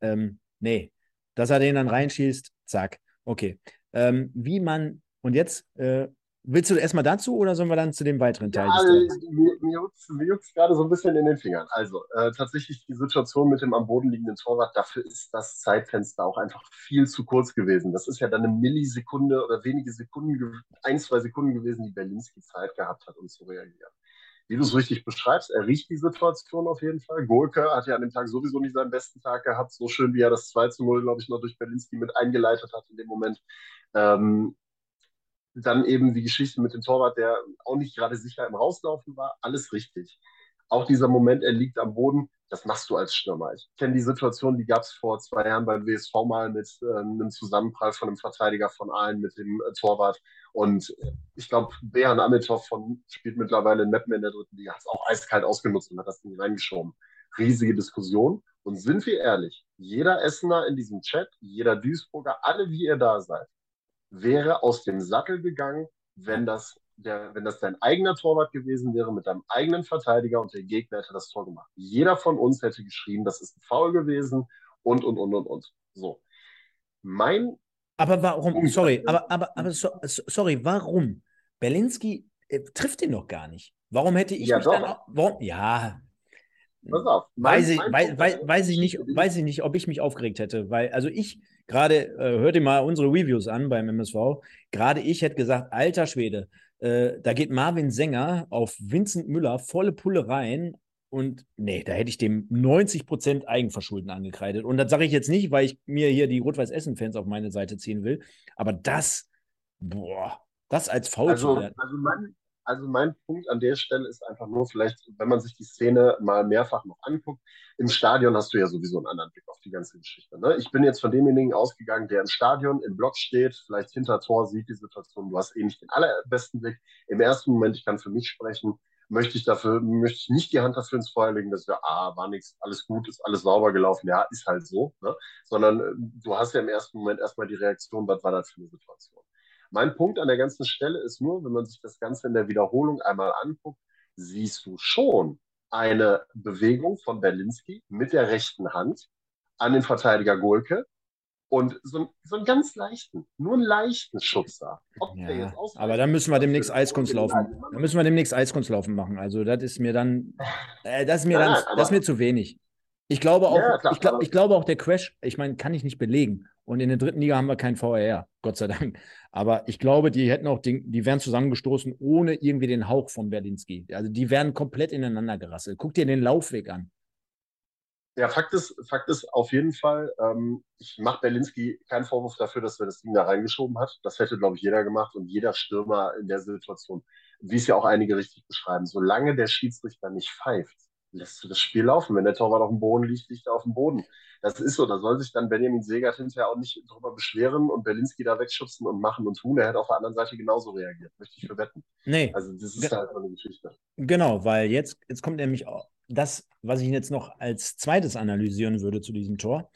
Speaker 1: ähm, nee, dass er den dann reinschießt, zack, okay. Ähm, wie man, und jetzt äh, Willst du erstmal dazu oder sollen wir dann zu dem weiteren Teil? Ja,
Speaker 2: mir, mir juckt es gerade so ein bisschen in den Fingern. Also äh, tatsächlich die Situation mit dem am Boden liegenden Torwart, dafür ist das Zeitfenster auch einfach viel zu kurz gewesen. Das ist ja dann eine Millisekunde oder wenige Sekunden, ein, zwei Sekunden gewesen, die Berlinski Zeit gehabt hat, um zu reagieren. Wie du es richtig beschreibst, er riecht die Situation auf jeden Fall. Golke hat ja an dem Tag sowieso nicht seinen besten Tag gehabt, so schön wie er das 2 zu 0, glaube ich, noch durch Berlinski mit eingeleitet hat in dem Moment. Ähm, dann eben die Geschichte mit dem Torwart, der auch nicht gerade sicher im Rauslaufen war. Alles richtig. auch dieser Moment, er liegt am Boden, das machst du als Stürmer. Ich kenne die Situation, die gab es vor zwei Jahren beim WSV mal mit äh, einem Zusammenprall von einem Verteidiger von Aalen mit dem äh, Torwart. Und ich glaube, Behan Amitov von, spielt mittlerweile in Meppen in der dritten Liga, hat es auch eiskalt ausgenutzt und hat das Ding reingeschoben. Riesige Diskussion. Und sind wir ehrlich, jeder Essener in diesem Chat, jeder Duisburger, alle wie ihr da seid, wäre aus dem Sattel gegangen, wenn das der, wenn das dein eigener Torwart gewesen wäre mit deinem eigenen Verteidiger und der Gegner hätte das Tor gemacht. Jeder von uns hätte geschrieben, das ist ein Foul gewesen und, und, und, und, und. So. Mein.
Speaker 1: Aber warum, sorry, aber, aber, aber so, sorry, warum? Berlinski äh, trifft ihn noch gar nicht. Warum hätte ich
Speaker 2: ja,
Speaker 1: mich
Speaker 2: doch.
Speaker 1: dann, warum, ja,
Speaker 2: Pass auf. Mein,
Speaker 1: weiß, ich, weiß, weiß, weiß, ich nicht, weiß ich nicht, ob ich mich aufgeregt hätte, weil, also ich, gerade, äh, hört ihr mal unsere Reviews an beim MSV, gerade ich hätte gesagt, alter Schwede, äh, da geht Marvin Sänger auf Vincent Müller volle Pulle rein und nee, da hätte ich dem 90% Eigenverschulden angekreidet. Und das sage ich jetzt nicht, weil ich mir hier die Rot-Weiß-Essen-Fans auf meine Seite ziehen will, aber das, boah, das als Foul
Speaker 2: also. Also mein, also mein Punkt an der Stelle ist einfach nur, vielleicht, wenn man sich die Szene mal mehrfach noch anguckt, im Stadion hast du ja sowieso einen anderen Blick auf die ganze Geschichte. Ne? Ich bin jetzt von demjenigen ausgegangen, der im Stadion im Block steht, vielleicht hinter Tor sieht die Situation. Du hast eh nicht den allerbesten Blick. Im ersten Moment, ich kann für mich sprechen, möchte ich dafür, möchte ich nicht die Hand dafür ins Feuer legen, dass wir, ah, war nichts, alles gut, ist alles sauber gelaufen, ja, ist halt so, ne? sondern äh, du hast ja im ersten Moment erstmal die Reaktion, was war das für eine Situation. Mein Punkt an der ganzen Stelle ist nur, wenn man sich das Ganze in der Wiederholung einmal anguckt, siehst du schon eine Bewegung von Berlinski mit der rechten Hand an den Verteidiger Golke und so, so einen ganz leichten, nur einen leichten Schubser.
Speaker 1: Ja, aber dann müssen wir demnächst Eiskunstlaufen. Dann müssen wir demnächst Eiskunstlaufen machen. Also das ist mir dann, äh, das ist mir dann, das ist mir zu wenig. Ich glaube auch, ja, klar, ich, glaub, ich glaube auch der Crash, ich meine, kann ich nicht belegen. Und in der dritten Liga haben wir keinen VRR, Gott sei Dank. Aber ich glaube, die hätten auch, den, die wären zusammengestoßen ohne irgendwie den Hauch von Berlinski. Also die wären komplett ineinander gerasselt. Guck dir den Laufweg an.
Speaker 2: Ja, Fakt ist, Fakt ist auf jeden Fall, ähm, ich mache Berlinski keinen Vorwurf dafür, dass er das Ding da reingeschoben hat. Das hätte, glaube ich, jeder gemacht und jeder Stürmer in der Situation, wie es ja auch einige richtig beschreiben. Solange der Schiedsrichter nicht pfeift, lässt du das Spiel laufen. Wenn der Torwart auf dem Boden liegt, liegt er auf dem Boden. Das ist so. Da soll sich dann Benjamin Segert hinterher auch nicht drüber beschweren und Berlinski da wegschubsen und machen und tun. Er hätte auf der anderen Seite genauso reagiert. Möchte ich verwetten.
Speaker 1: Nee.
Speaker 2: Also, das ist halt eine Geschichte.
Speaker 1: Genau, weil jetzt, jetzt kommt nämlich auch das, was ich jetzt noch als zweites analysieren würde zu diesem Tor.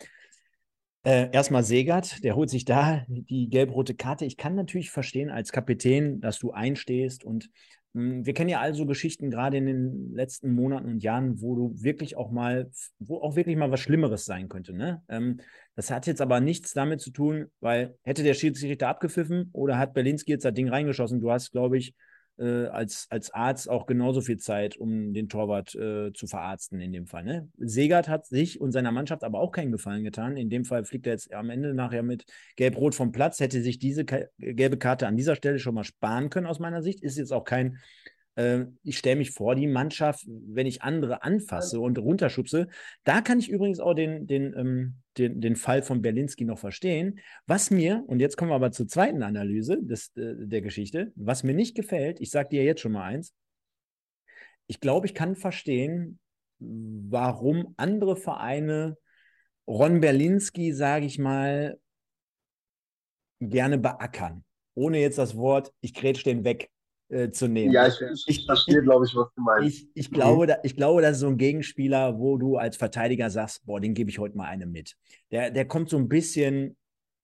Speaker 1: Äh, erstmal Segert, der holt sich da die gelb-rote Karte. Ich kann natürlich verstehen als Kapitän, dass du einstehst und wir kennen ja also Geschichten gerade in den letzten Monaten und Jahren, wo du wirklich auch mal, wo auch wirklich mal was Schlimmeres sein könnte. Ne? Ähm, das hat jetzt aber nichts damit zu tun, weil hätte der Schiedsrichter abgepfiffen oder hat Berlinski jetzt das Ding reingeschossen, du hast, glaube ich, äh, als, als Arzt auch genauso viel Zeit, um den Torwart äh, zu verarzten in dem Fall. Ne? Segert hat sich und seiner Mannschaft aber auch keinen Gefallen getan. In dem Fall fliegt er jetzt am Ende nachher mit Gelb-Rot vom Platz, hätte sich diese gelbe Karte an dieser Stelle schon mal sparen können aus meiner Sicht. Ist jetzt auch kein ich stelle mich vor die Mannschaft, wenn ich andere anfasse und runterschubse. Da kann ich übrigens auch den, den, ähm, den, den Fall von Berlinski noch verstehen. Was mir, und jetzt kommen wir aber zur zweiten Analyse des, äh, der Geschichte, was mir nicht gefällt, ich sage dir jetzt schon mal eins, ich glaube, ich kann verstehen, warum andere Vereine Ron Berlinski, sage ich mal, gerne beackern. Ohne jetzt das Wort, ich grätsch den weg äh, zu nehmen.
Speaker 2: Ja, ich, ich, ich verstehe, glaube ich, was du meinst.
Speaker 1: Ich, ich, glaube, da, ich glaube, das ist so ein Gegenspieler, wo du als Verteidiger sagst, boah, den gebe ich heute mal eine mit. Der, der kommt so ein bisschen,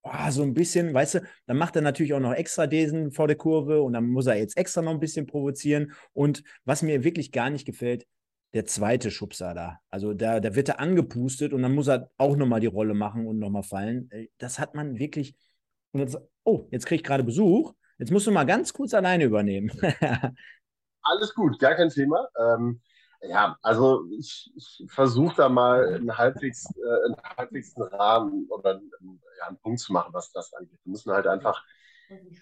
Speaker 1: oh, so ein bisschen, weißt du, dann macht er natürlich auch noch extra Desen vor der Kurve und dann muss er jetzt extra noch ein bisschen provozieren. Und was mir wirklich gar nicht gefällt, der zweite Schubser da. Also da, da wird er angepustet und dann muss er auch nochmal die Rolle machen und nochmal fallen. Äh, das hat man wirklich. Jetzt, oh, jetzt kriege ich gerade Besuch. Jetzt musst du mal ganz kurz alleine übernehmen.
Speaker 2: Alles gut, gar kein Thema. Ähm, ja, also ich, ich versuche da mal einen halbwegs, äh, einen halbwegs Rahmen oder einen, ja, einen Punkt zu machen, was das angeht. Wir müssen halt einfach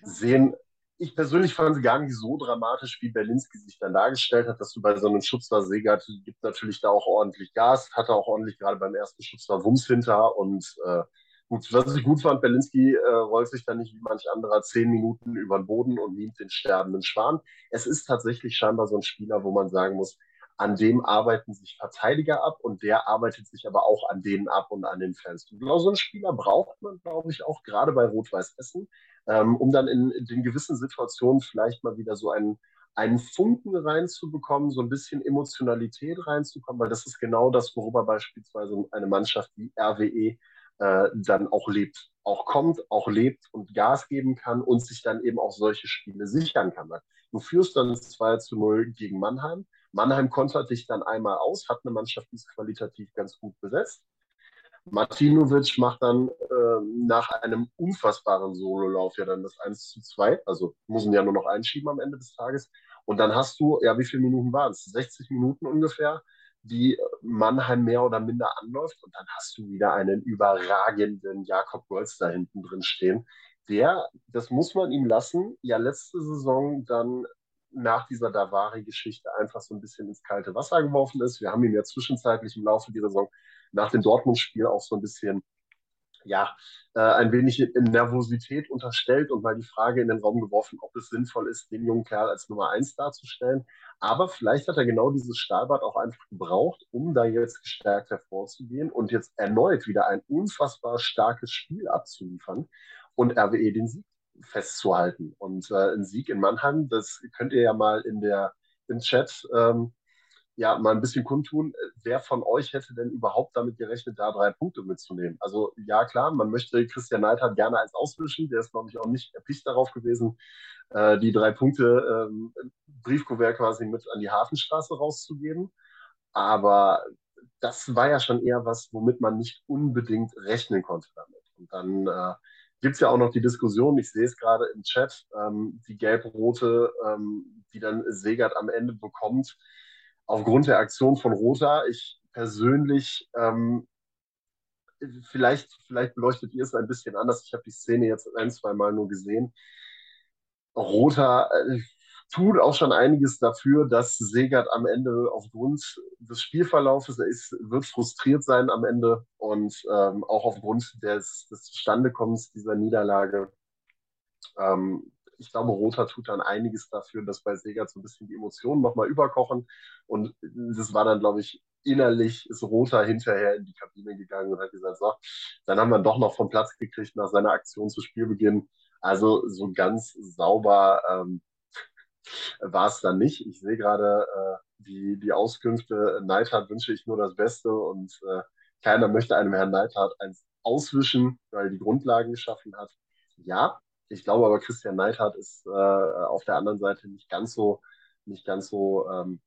Speaker 2: sehen, ich persönlich fand sie gar nicht so dramatisch, wie Berlinski sich dann dargestellt hat, dass du bei so einem Schubser Segert gibt natürlich da auch ordentlich Gas, hatte auch ordentlich gerade beim ersten Schubser Wumms hinter und äh, Gut, was ich gut fand, Berlinski äh, rollt sich dann nicht wie manch anderer zehn Minuten über den Boden und mimt den sterbenden Schwan. Es ist tatsächlich scheinbar so ein Spieler, wo man sagen muss, an dem arbeiten sich Verteidiger ab und der arbeitet sich aber auch an denen ab und an den Fans. genau so einen Spieler braucht man, glaube ich, auch gerade bei Rot-Weiß Essen, ähm, um dann in, in, den gewissen Situationen vielleicht mal wieder so einen, einen Funken reinzubekommen, so ein bisschen Emotionalität reinzukommen, weil das ist genau das, worüber beispielsweise eine Mannschaft wie RWE äh, dann auch lebt, auch kommt, auch lebt und Gas geben kann und sich dann eben auch solche Spiele sichern kann. Du führst dann 2 zu 0 gegen Mannheim, Mannheim kontert dich dann einmal aus, hat eine Mannschaft, die ist qualitativ ganz gut besetzt. Martinovic macht dann äh, nach einem unfassbaren Sololauf ja dann das 1 zu 2, also muss ihn ja nur noch einschieben am Ende des Tages. Und dann hast du, ja, wie viele Minuten waren es? 60 Minuten ungefähr, die Mannheim mehr oder minder anläuft. Und dann hast du wieder einen überragenden Jakob Golz da hinten drin stehen, der, das muss man ihm lassen, ja letzte Saison dann nach dieser Davari-Geschichte einfach so ein bisschen ins kalte Wasser geworfen ist. Wir haben ihm ja zwischenzeitlich im Laufe dieser Saison nach dem Dortmund-Spiel auch so ein bisschen, ja, äh, ein wenig Nervosität unterstellt und mal die Frage in den Raum geworfen, ob es sinnvoll ist, den jungen Kerl als Nummer eins darzustellen. Aber vielleicht hat er genau dieses Stahlbad auch einfach gebraucht, um da jetzt gestärkt hervorzugehen und jetzt erneut wieder ein unfassbar starkes Spiel abzuliefern und RWE den Sieg festzuhalten. Und äh, ein Sieg in Mannheim, das könnt ihr ja mal in der, im Chat ähm, ja mal ein bisschen kundtun. Wer von euch hätte denn überhaupt damit gerechnet, da drei Punkte mitzunehmen? Also ja, klar, man möchte Christian Neidhardt gerne als auswischen. Der ist, glaube ich, auch nicht erpicht darauf gewesen, äh, die drei Punkte ähm, Briefkuvert quasi mit an die Hafenstraße rauszugeben. Aber das war ja schon eher was, womit man nicht unbedingt rechnen konnte damit. Und dann äh, gibt es ja auch noch die Diskussion, ich sehe es gerade im Chat, ähm, die gelb-rote, ähm, die dann Segert am Ende bekommt, aufgrund der Aktion von Rota. Ich persönlich, ähm, vielleicht, vielleicht beleuchtet ihr es ein bisschen anders. Ich habe die Szene jetzt ein, zwei Mal nur gesehen. Rota, äh, tut auch schon einiges dafür, dass Segert am Ende aufgrund des Spielverlaufes, er ist, wird frustriert sein am Ende und ähm, auch aufgrund des, des Zustandekommens dieser Niederlage. Ähm, ich glaube, Rother tut dann einiges dafür, dass bei Segert so ein bisschen die Emotionen nochmal überkochen. Und das war dann, glaube ich, innerlich ist Rother hinterher in die Kabine gegangen und hat gesagt, so, dann haben wir doch noch vom Platz gekriegt nach seiner Aktion zu Spielbeginn. Also so ganz sauber ähm, war es dann nicht. Ich sehe gerade äh, die, die Auskünfte, Neidhardt wünsche ich nur das Beste und äh, keiner möchte einem Herrn Neidhardt eins auswischen, weil er die Grundlagen geschaffen hat. Ja, ich glaube aber, Christian Neidhardt ist äh, auf der anderen Seite nicht ganz so, nicht ganz so ähm,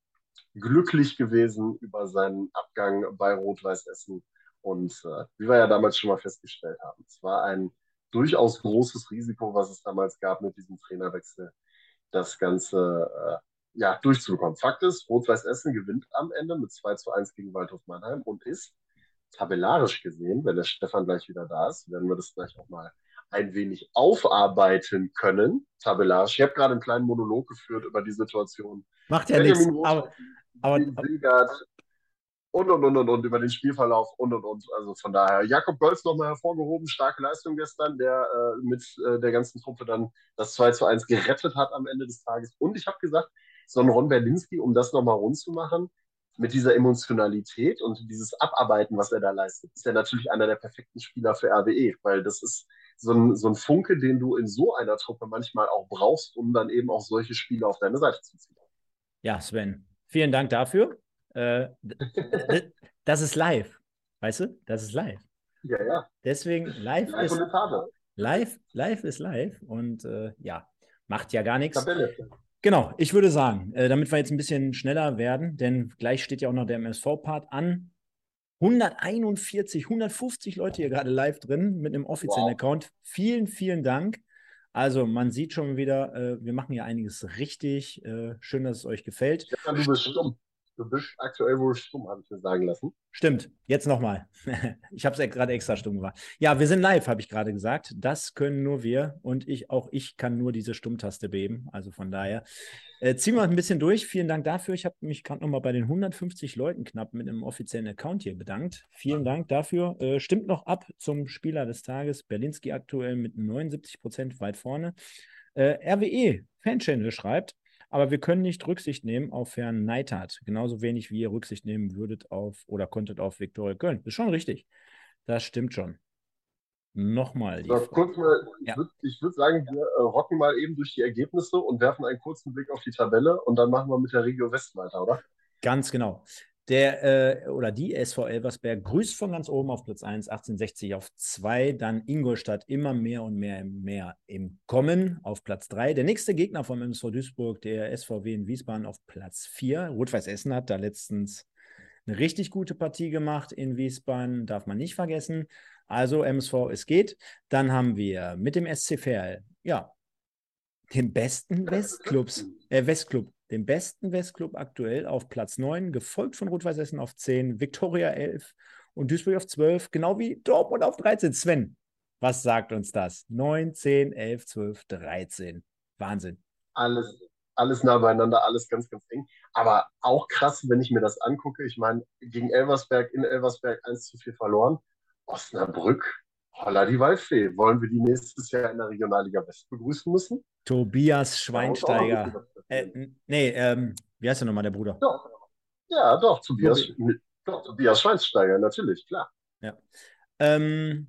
Speaker 2: glücklich gewesen über seinen Abgang bei Rot-Weiß Essen. Und äh, wie wir ja damals schon mal festgestellt haben, es war ein durchaus großes Risiko, was es damals gab mit diesem Trainerwechsel das Ganze äh, ja, durchzubekommen. Fakt ist, Rot-Weiß Essen gewinnt am Ende mit 2 zu 1 gegen Waldhof Mannheim und ist tabellarisch gesehen, wenn der Stefan gleich wieder da ist, werden wir das gleich auch mal ein wenig aufarbeiten können, tabellarisch. Ich habe gerade einen kleinen Monolog geführt über die Situation.
Speaker 1: Macht ja nichts. Aber,
Speaker 2: aber, aber und, und, und, und, und, über den Spielverlauf und, und, und. Also von daher, Jakob Golz nochmal hervorgehoben, starke Leistung gestern, der äh, mit äh, der ganzen Truppe dann das 2 zu 1 gerettet hat am Ende des Tages. Und ich habe gesagt, so ein Ron Berlinski, um das nochmal rund zu machen, mit dieser Emotionalität und dieses Abarbeiten, was er da leistet, ist er natürlich einer der perfekten Spieler für RWE, weil das ist so ein, so ein Funke, den du in so einer Truppe manchmal auch brauchst, um dann eben auch solche Spiele auf deine Seite zu ziehen.
Speaker 1: Ja, Sven, vielen Dank dafür. Äh, das ist live. Weißt du? Das ist live.
Speaker 2: Ja, ja.
Speaker 1: Deswegen live, live ist live, live ist live und äh, ja, macht ja gar nichts. Tabelle. Genau, ich würde sagen, äh, damit wir jetzt ein bisschen schneller werden, denn gleich steht ja auch noch der MSV-Part an. 141, 150 Leute hier gerade live drin mit einem offiziellen wow. Account. Vielen, vielen Dank. Also man sieht schon wieder, äh, wir machen hier einiges richtig. Äh, schön, dass es euch gefällt.
Speaker 2: Stefan, du bist stumm. Du bist aktuell wohl stumm, habe ich mir sagen lassen.
Speaker 1: Stimmt, jetzt nochmal. ich habe es gerade extra stumm gemacht. Ja, wir sind live, habe ich gerade gesagt. Das können nur wir und ich, auch ich kann nur diese Stummtaste beben. Also von daher äh, ziehen wir ein bisschen durch. Vielen Dank dafür. Ich habe mich gerade nochmal bei den 150 Leuten knapp mit einem offiziellen Account hier bedankt. Vielen Dank dafür. Äh, stimmt noch ab zum Spieler des Tages. Berlinski aktuell mit 79 Prozent weit vorne. Äh, RWE Fanchannel schreibt, Aber wir können nicht Rücksicht nehmen auf Herrn Neidhardt. Genauso wenig, wie ihr Rücksicht nehmen würdet auf oder konntet auf Viktoria Köln. Das ist schon richtig. Das stimmt schon. Nochmal.
Speaker 2: So, kurz mal, ja. ich würde würd sagen, wir äh, rocken mal eben durch die Ergebnisse und werfen einen kurzen Blick auf die Tabelle und dann machen wir mit der Regio West weiter, oder?
Speaker 1: Ganz genau. Der äh, oder die SV Elversberg grüßt von ganz oben auf Platz 1, 1860 auf 2, dann Ingolstadt immer mehr und mehr mehr im Kommen auf Platz 3. Der nächste Gegner vom MSV Duisburg, der SVW in Wiesbaden auf Platz 4. Rot-Weiß Essen hat da letztens eine richtig gute Partie gemacht in Wiesbaden, darf man nicht vergessen. Also MSV, es geht. Dann haben wir mit dem SC Verl, ja, den besten Westclubs, äh, Westclub den besten Westclub aktuell auf Platz 9, gefolgt von Rot-Weiß Essen auf 10, Viktoria 11 und Duisburg auf 12, genau wie Dortmund auf 13. Sven, was sagt uns das? 9, 10, 11, 12, 13. Wahnsinn.
Speaker 2: Alles, alles nah beieinander, alles ganz, ganz eng. Aber auch krass, wenn ich mir das angucke. Ich meine, gegen Elversberg, in Elversberg 1 zu 4 verloren. Osnabrück, holla die Waldfee. Wollen wir die nächstes Jahr in der Regionalliga West begrüßen müssen?
Speaker 1: Tobias Schweinsteiger. Äh, nee, ähm, wie heißt der nochmal, der Bruder?
Speaker 2: Doch. Ja, doch, Tobias, doch, Tobias Schweinsteiger, natürlich, klar.
Speaker 1: Ja. Ähm,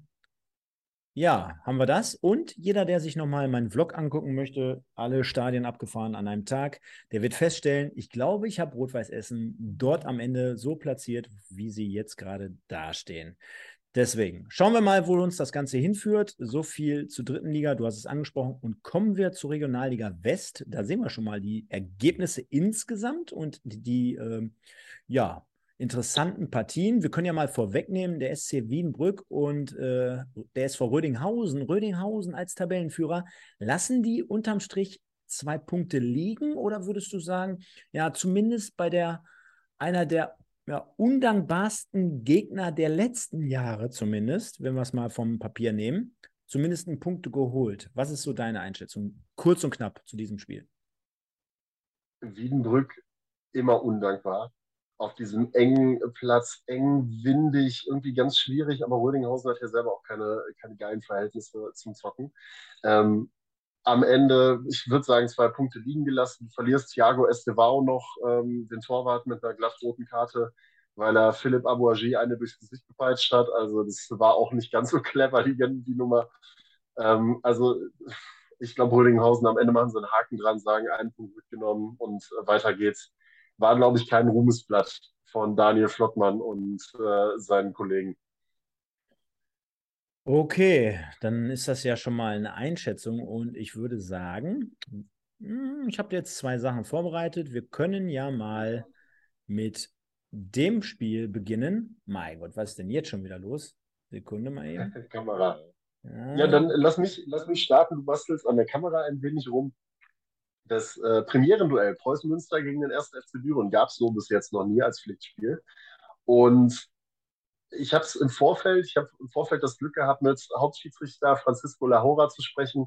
Speaker 1: ja, haben wir das. Und jeder, der sich nochmal meinen Vlog angucken möchte, alle Stadien abgefahren an einem Tag, der wird feststellen, ich glaube, ich habe Rot-Weiß Essen dort am Ende so platziert, wie sie jetzt gerade dastehen. Deswegen schauen wir mal, wo uns das Ganze hinführt. So viel zur dritten Liga, du hast es angesprochen. Und kommen wir zur Regionalliga West. Da sehen wir schon mal die Ergebnisse insgesamt und die, äh, ja, interessanten Partien. Wir können ja mal vorwegnehmen, der SC Wiedenbrück und äh, der SV Rödinghausen, Rödinghausen als Tabellenführer, lassen die unterm Strich zwei Punkte liegen? Oder würdest du sagen, ja, zumindest bei der einer der ja, undankbarsten Gegner der letzten Jahre zumindest, wenn wir es mal vom Papier nehmen, zumindest einen Punkte geholt. Was ist so deine Einschätzung? Kurz und knapp zu diesem Spiel.
Speaker 2: Wiedenbrück immer undankbar. Auf diesem engen Platz, eng, windig, irgendwie ganz schwierig, aber Rödinghausen hat ja selber auch keine, keine geilen Verhältnisse zum Zocken. Ähm, am Ende, ich würde sagen, zwei Punkte liegen gelassen. Du verlierst Thiago Estevao noch, ähm, den Torwart mit einer glattroten Karte, weil er Philipp Abouagi eine durchs Gesicht gepeitscht hat. Also das war auch nicht ganz so clever, die, die Nummer. Ähm, also ich glaube, Rödinghausen am Ende machen sie einen Haken dran, sagen, einen Punkt mitgenommen und äh, weiter geht's. War, glaube ich, kein Ruhmesblatt von Daniel Flottmann und äh, seinen Kollegen.
Speaker 1: Okay, dann ist das ja schon mal eine Einschätzung und ich würde sagen, hm, ich habe jetzt zwei Sachen vorbereitet. Wir können ja mal mit dem Spiel beginnen. Mein Gott, was ist denn jetzt schon wieder los? Sekunde mal eben.
Speaker 2: Kamera. Ja. ja, dann lass mich, lass mich starten. Du bastelst an der Kamera ein wenig rum. Das äh, Premierenduell Preußen Münster gegen den 1. FC Düren gab es so bis jetzt noch nie als Pflichtspiel. Und ich habe es im Vorfeld, ich habe im Vorfeld das Glück gehabt, mit Hauptschiedsrichter Francisco Lahora zu sprechen.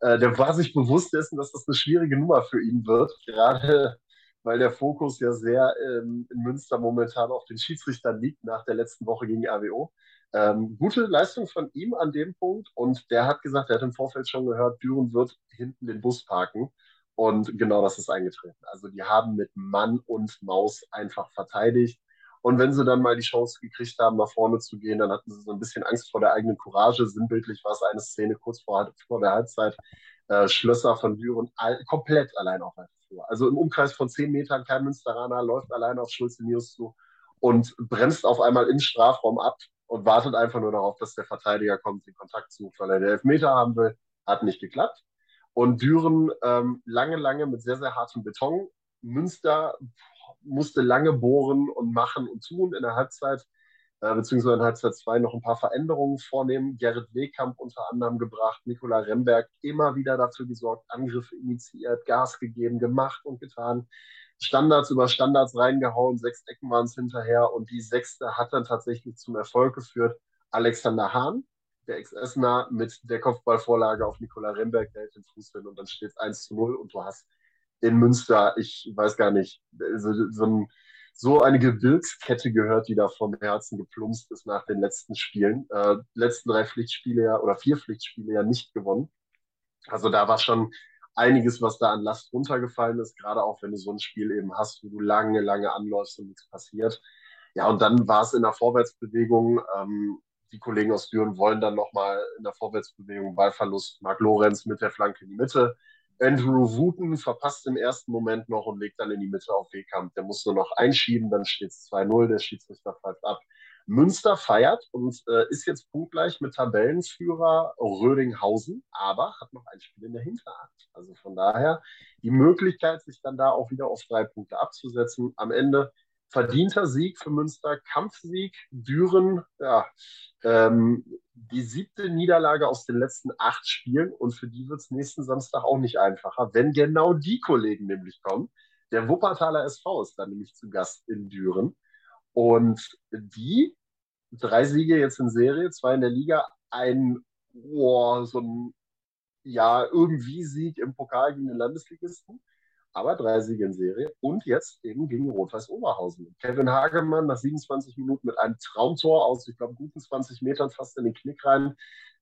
Speaker 2: Äh, der war sich bewusst dessen, dass das eine schwierige Nummer für ihn wird, gerade weil der Fokus ja sehr ähm, in Münster momentan auf den Schiedsrichtern liegt nach der letzten Woche gegen RWO. Ähm, gute Leistung von ihm an dem Punkt und der hat gesagt, er hat im Vorfeld schon gehört, Düren wird hinten den Bus parken. Und genau das ist eingetreten. Also die haben mit Mann und Maus einfach verteidigt. Und wenn sie dann mal die Chance gekriegt haben, nach vorne zu gehen, dann hatten sie so ein bisschen Angst vor der eigenen Courage. Sinnbildlich war es eine Szene kurz vor, vor der Halbzeit. Äh, Schlösser von Düren all, komplett allein auf vor. Also im Umkreis von zehn Metern kein Münsteraner läuft allein auf Schulze News zu und bremst auf einmal im Strafraum ab und wartet einfach nur darauf, dass der Verteidiger kommt, den Kontakt sucht, weil er den Elfmeter haben will. Hat nicht geklappt. Und Düren ähm, lange, lange mit sehr, sehr hartem Beton. Münster musste lange bohren und machen und tun in der Halbzeit, äh, beziehungsweise in Halbzeit 2 noch ein paar Veränderungen vornehmen. Gerrit Wehkamp unter anderem gebracht, Nikola Remberg immer wieder dafür gesorgt, Angriffe initiiert, Gas gegeben, gemacht und getan. Standards über Standards reingehauen, sechs Ecken waren es hinterher und die sechste hat dann tatsächlich zum Erfolg geführt. Alexander Hahn, der Ex-Essener, mit der Kopfballvorlage auf Nikola Remberg, der hält den Fuß hin und dann steht es 1 zu 0 und du hast in Münster, ich weiß gar nicht, so, so, ein, so eine Gebirgskette gehört, die da vom Herzen geplumpst ist nach den letzten Spielen. Äh, letzten drei Pflichtspiele ja, oder vier Pflichtspiele ja nicht gewonnen. Also da war schon einiges, was da an Last runtergefallen ist, gerade auch wenn du so ein Spiel eben hast, wo du lange, lange anläufst und nichts passiert. Ja, und dann war es in der Vorwärtsbewegung. Ähm, die Kollegen aus Düren wollen dann nochmal in der Vorwärtsbewegung Ballverlust. Marc Lorenz mit der Flanke in die Mitte. Andrew Wooten verpasst im ersten Moment noch und legt dann in die Mitte auf Wehkamp. Der muss nur noch einschieben, dann steht es 2-0, der Schiedsrichter pfeift ab. Münster feiert und äh, ist jetzt punktgleich mit Tabellenführer Rödinghausen, aber hat noch ein Spiel in der Hinterhand. Also von daher die Möglichkeit, sich dann da auch wieder auf drei Punkte abzusetzen. Am Ende verdienter Sieg für Münster, Kampfsieg, Düren, ja, ähm, die siebte Niederlage aus den letzten acht Spielen. Und für die wird es nächsten Samstag auch nicht einfacher, wenn genau die Kollegen nämlich kommen. Der Wuppertaler SV ist dann nämlich zu Gast in Düren. Und die drei Siege jetzt in Serie, zwei in der Liga, ein, oh, so ein, ja, irgendwie Sieg im Pokal gegen den Landesligisten aber drei Siege in Serie und jetzt eben gegen Rot-Weiß Oberhausen. Kevin Hagemann nach 27 Minuten mit einem Traumtor aus, ich glaube, guten 20 Metern fast in den Knick rein.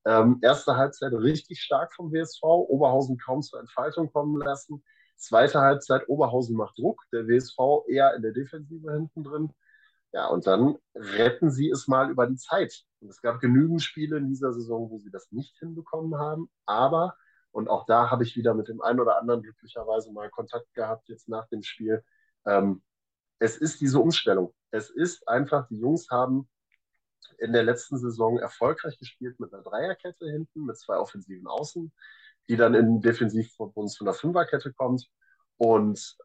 Speaker 2: Ähm, erste Halbzeit richtig stark vom WSV, Oberhausen kaum zur Entfaltung kommen lassen. Zweite Halbzeit, Oberhausen macht Druck, der WSV eher in der Defensive hinten drin. Ja, und dann retten sie es mal über die Zeit. Und es gab genügend Spiele in dieser Saison, wo sie das nicht hinbekommen haben, aber und auch da habe ich wieder mit dem einen oder anderen glücklicherweise mal Kontakt gehabt jetzt nach dem Spiel. Ähm, es ist diese Umstellung. Es ist einfach, die Jungs haben in der letzten Saison erfolgreich gespielt mit einer Dreierkette hinten, mit zwei offensiven Außen, die dann in Defensivverbund zu einer Fünferkette kommt. Und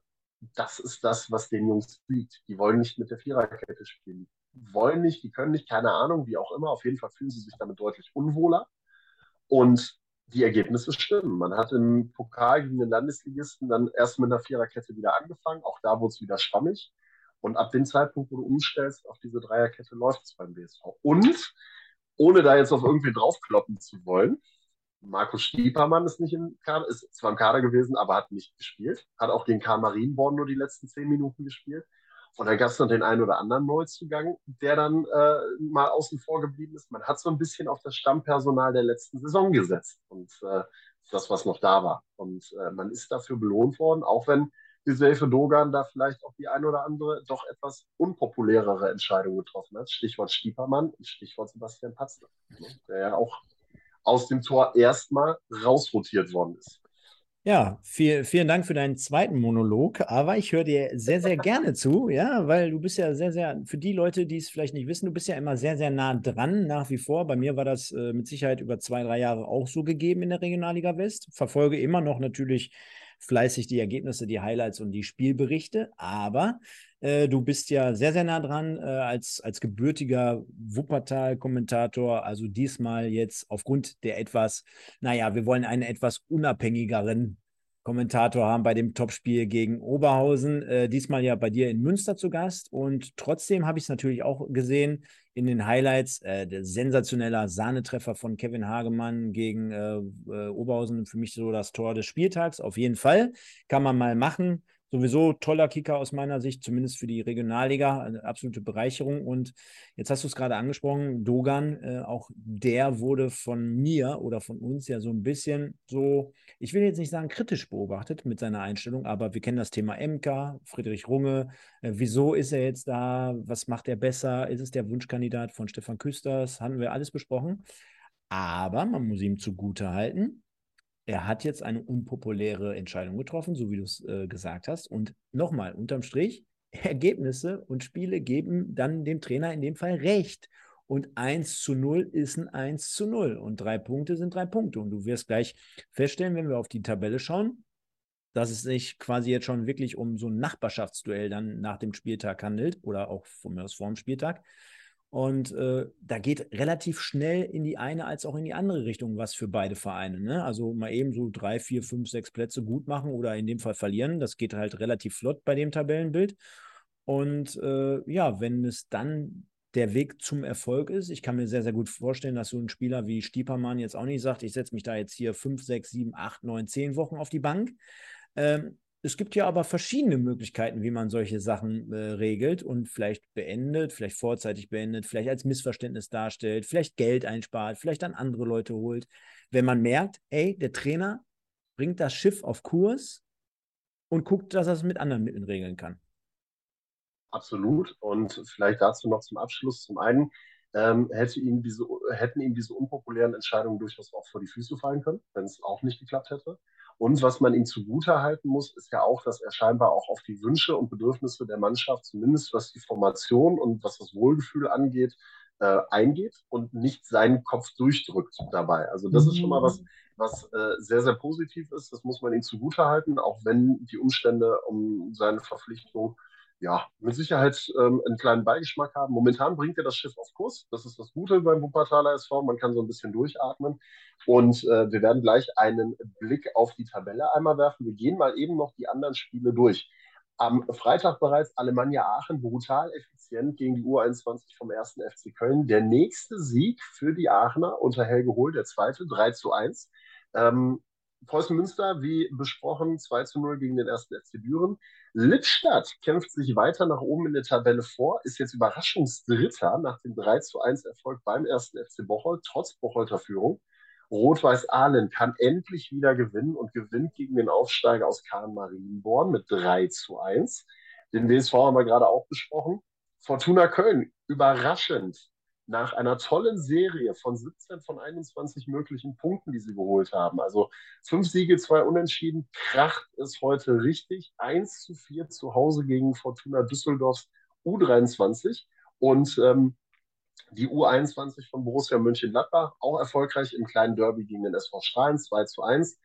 Speaker 2: das ist das, was den Jungs liegt. Die wollen nicht mit der Viererkette spielen. Wollen nicht, die können nicht, keine Ahnung, wie auch immer. Auf jeden Fall fühlen sie sich damit deutlich unwohler. Und die Ergebnisse stimmen. Man hat im Pokal gegen den Landesligisten dann erst mit einer Viererkette wieder angefangen. Auch da wurde es wieder schwammig. Und ab dem Zeitpunkt, wo du umstellst auf diese Dreierkette, läuft es beim BSV. Und, ohne da jetzt auf irgendwie draufkloppen zu wollen, Markus Stiepermann ist nicht im Kader, ist zwar im Kader gewesen, aber hat nicht gespielt. Hat auch gegen Karl Marienborn nur die letzten zehn Minuten gespielt. Und dann gab es noch den einen oder anderen Neuzugang, der dann äh, mal außen vor geblieben ist. Man hat so ein bisschen auf das Stammpersonal der letzten Saison gesetzt und äh, das, was noch da war. Und äh, man ist dafür belohnt worden, auch wenn Giselfe Dogan da vielleicht auch die ein oder andere doch etwas unpopulärere Entscheidung getroffen hat. Stichwort Stiepermann und Stichwort Sebastian Patzler, der ja auch aus dem Tor erstmal rausrotiert worden ist.
Speaker 1: Ja, viel, vielen Dank für deinen zweiten Monolog, aber ich höre dir sehr, sehr gerne zu, ja, weil du bist ja sehr, sehr, für die Leute, die es vielleicht nicht wissen, du bist ja immer sehr, sehr nah dran nach wie vor. Bei mir war das äh, mit Sicherheit über zwei, drei Jahre auch so gegeben in der Regionalliga West. Verfolge immer noch natürlich fleißig die Ergebnisse, die Highlights und die Spielberichte, aber äh, du bist ja sehr, sehr nah dran äh, als, als gebürtiger Wuppertal-Kommentator. Also diesmal jetzt aufgrund der etwas, naja, wir wollen einen etwas unabhängigeren Kommentator haben bei dem Topspiel gegen Oberhausen. Äh, diesmal ja bei dir in Münster zu Gast. Und trotzdem habe ich es natürlich auch gesehen in den Highlights. Äh, der sensationeller Sahnetreffer von Kevin Hagemann gegen äh, äh Oberhausen. Für mich so das Tor des Spieltags. Auf jeden Fall. Kann man mal machen sowieso toller Kicker aus meiner Sicht, zumindest für die Regionalliga, eine absolute Bereicherung. Und jetzt hast du es gerade angesprochen, Dogan, äh, auch der wurde von mir oder von uns ja so ein bisschen so, ich will jetzt nicht sagen kritisch beobachtet mit seiner Einstellung, aber wir kennen das Thema MK, Friedrich Runge. Äh, wieso ist er jetzt da? Was macht er besser? Ist es der Wunschkandidat von Stefan Küsters? Hatten wir alles besprochen. Aber man muss ihm zugute halten, er hat jetzt eine unpopuläre Entscheidung getroffen, so wie du es äh, gesagt hast. Und nochmal, unterm Strich, Ergebnisse und Spiele geben dann dem Trainer in dem Fall recht. Und 1 zu 0 ist ein 1 zu 0. Und drei Punkte sind drei Punkte. Und du wirst gleich feststellen, wenn wir auf die Tabelle schauen, dass es sich quasi jetzt schon wirklich um so ein Nachbarschaftsduell dann nach dem Spieltag handelt oder auch von mir aus vor dem Spieltag. Und äh, da geht relativ schnell in die eine als auch in die andere Richtung was für beide Vereine. Ne? Also mal eben so drei, vier, fünf, sechs Plätze gut machen oder in dem Fall verlieren. Das geht halt relativ flott bei dem Tabellenbild. Und äh, ja, wenn es dann der Weg zum Erfolg ist, ich kann mir sehr, sehr gut vorstellen, dass so ein Spieler wie Stiepermann jetzt auch nicht sagt, ich setze mich da jetzt hier fünf, sechs, sieben, acht, neun, zehn Wochen auf die Bank. Ähm, es gibt ja aber verschiedene Möglichkeiten, wie man solche Sachen äh, regelt und vielleicht beendet, vielleicht vorzeitig beendet, vielleicht als Missverständnis darstellt, vielleicht Geld einspart, vielleicht dann andere Leute holt. Wenn man merkt, ey, der Trainer bringt das Schiff auf Kurs und guckt, dass er es mit anderen Mitteln regeln kann.
Speaker 2: Absolut. Und vielleicht dazu noch zum Abschluss. Zum einen ähm, hätte ihm diese, hätten ihm diese unpopulären Entscheidungen durchaus auch vor die Füße fallen können, wenn es auch nicht geklappt hätte. Und was man ihm zugutehalten muss, ist ja auch, dass er scheinbar auch auf die Wünsche und Bedürfnisse der Mannschaft, zumindest was die Formation und was das Wohlgefühl angeht, äh, eingeht und nicht seinen Kopf durchdrückt dabei. Also das ist schon mal was, was äh, sehr, sehr positiv ist. Das muss man ihm zugutehalten, auch wenn die Umstände um seine Verpflichtung ja, mit Sicherheit ähm, einen kleinen Beigeschmack haben. Momentan bringt er das Schiff auf Kurs. Das ist das Gute beim Wuppertaler SV. Man kann so ein bisschen durchatmen. Und äh, wir werden gleich einen Blick auf die Tabelle einmal werfen. Wir gehen mal eben noch die anderen Spiele durch. Am Freitag bereits Alemannia Aachen brutal effizient gegen die U21 vom 1. FC Köln. Der nächste Sieg für die Aachener unter Helge Hohl, der zweite, 3 zu 1. Ähm, Preußen Münster, wie besprochen, 2 zu 0 gegen den 1. FC Büren. Lippstadt kämpft sich weiter nach oben in der Tabelle vor, ist jetzt Überraschungsdritter nach dem 3 zu 1 Erfolg beim 1. FC Bocholt, trotz Bocholter Führung. Rot-Weiß Ahlen kann endlich wieder gewinnen und gewinnt gegen den Aufsteiger aus Kahn-Marienborn mit 3 zu 1. Den WSV haben wir gerade auch besprochen. Fortuna Köln, überraschend, nach einer tollen Serie von 17 von 21 möglichen Punkten, die sie geholt haben. Also fünf Siege, zwei Unentschieden, kracht es heute richtig. 1 zu 4 zu Hause gegen Fortuna Düsseldorfs U23. Und ähm, die U21 von Borussia Mönchengladbach, auch erfolgreich im kleinen Derby gegen den SV Strahlen, 2 zu 1.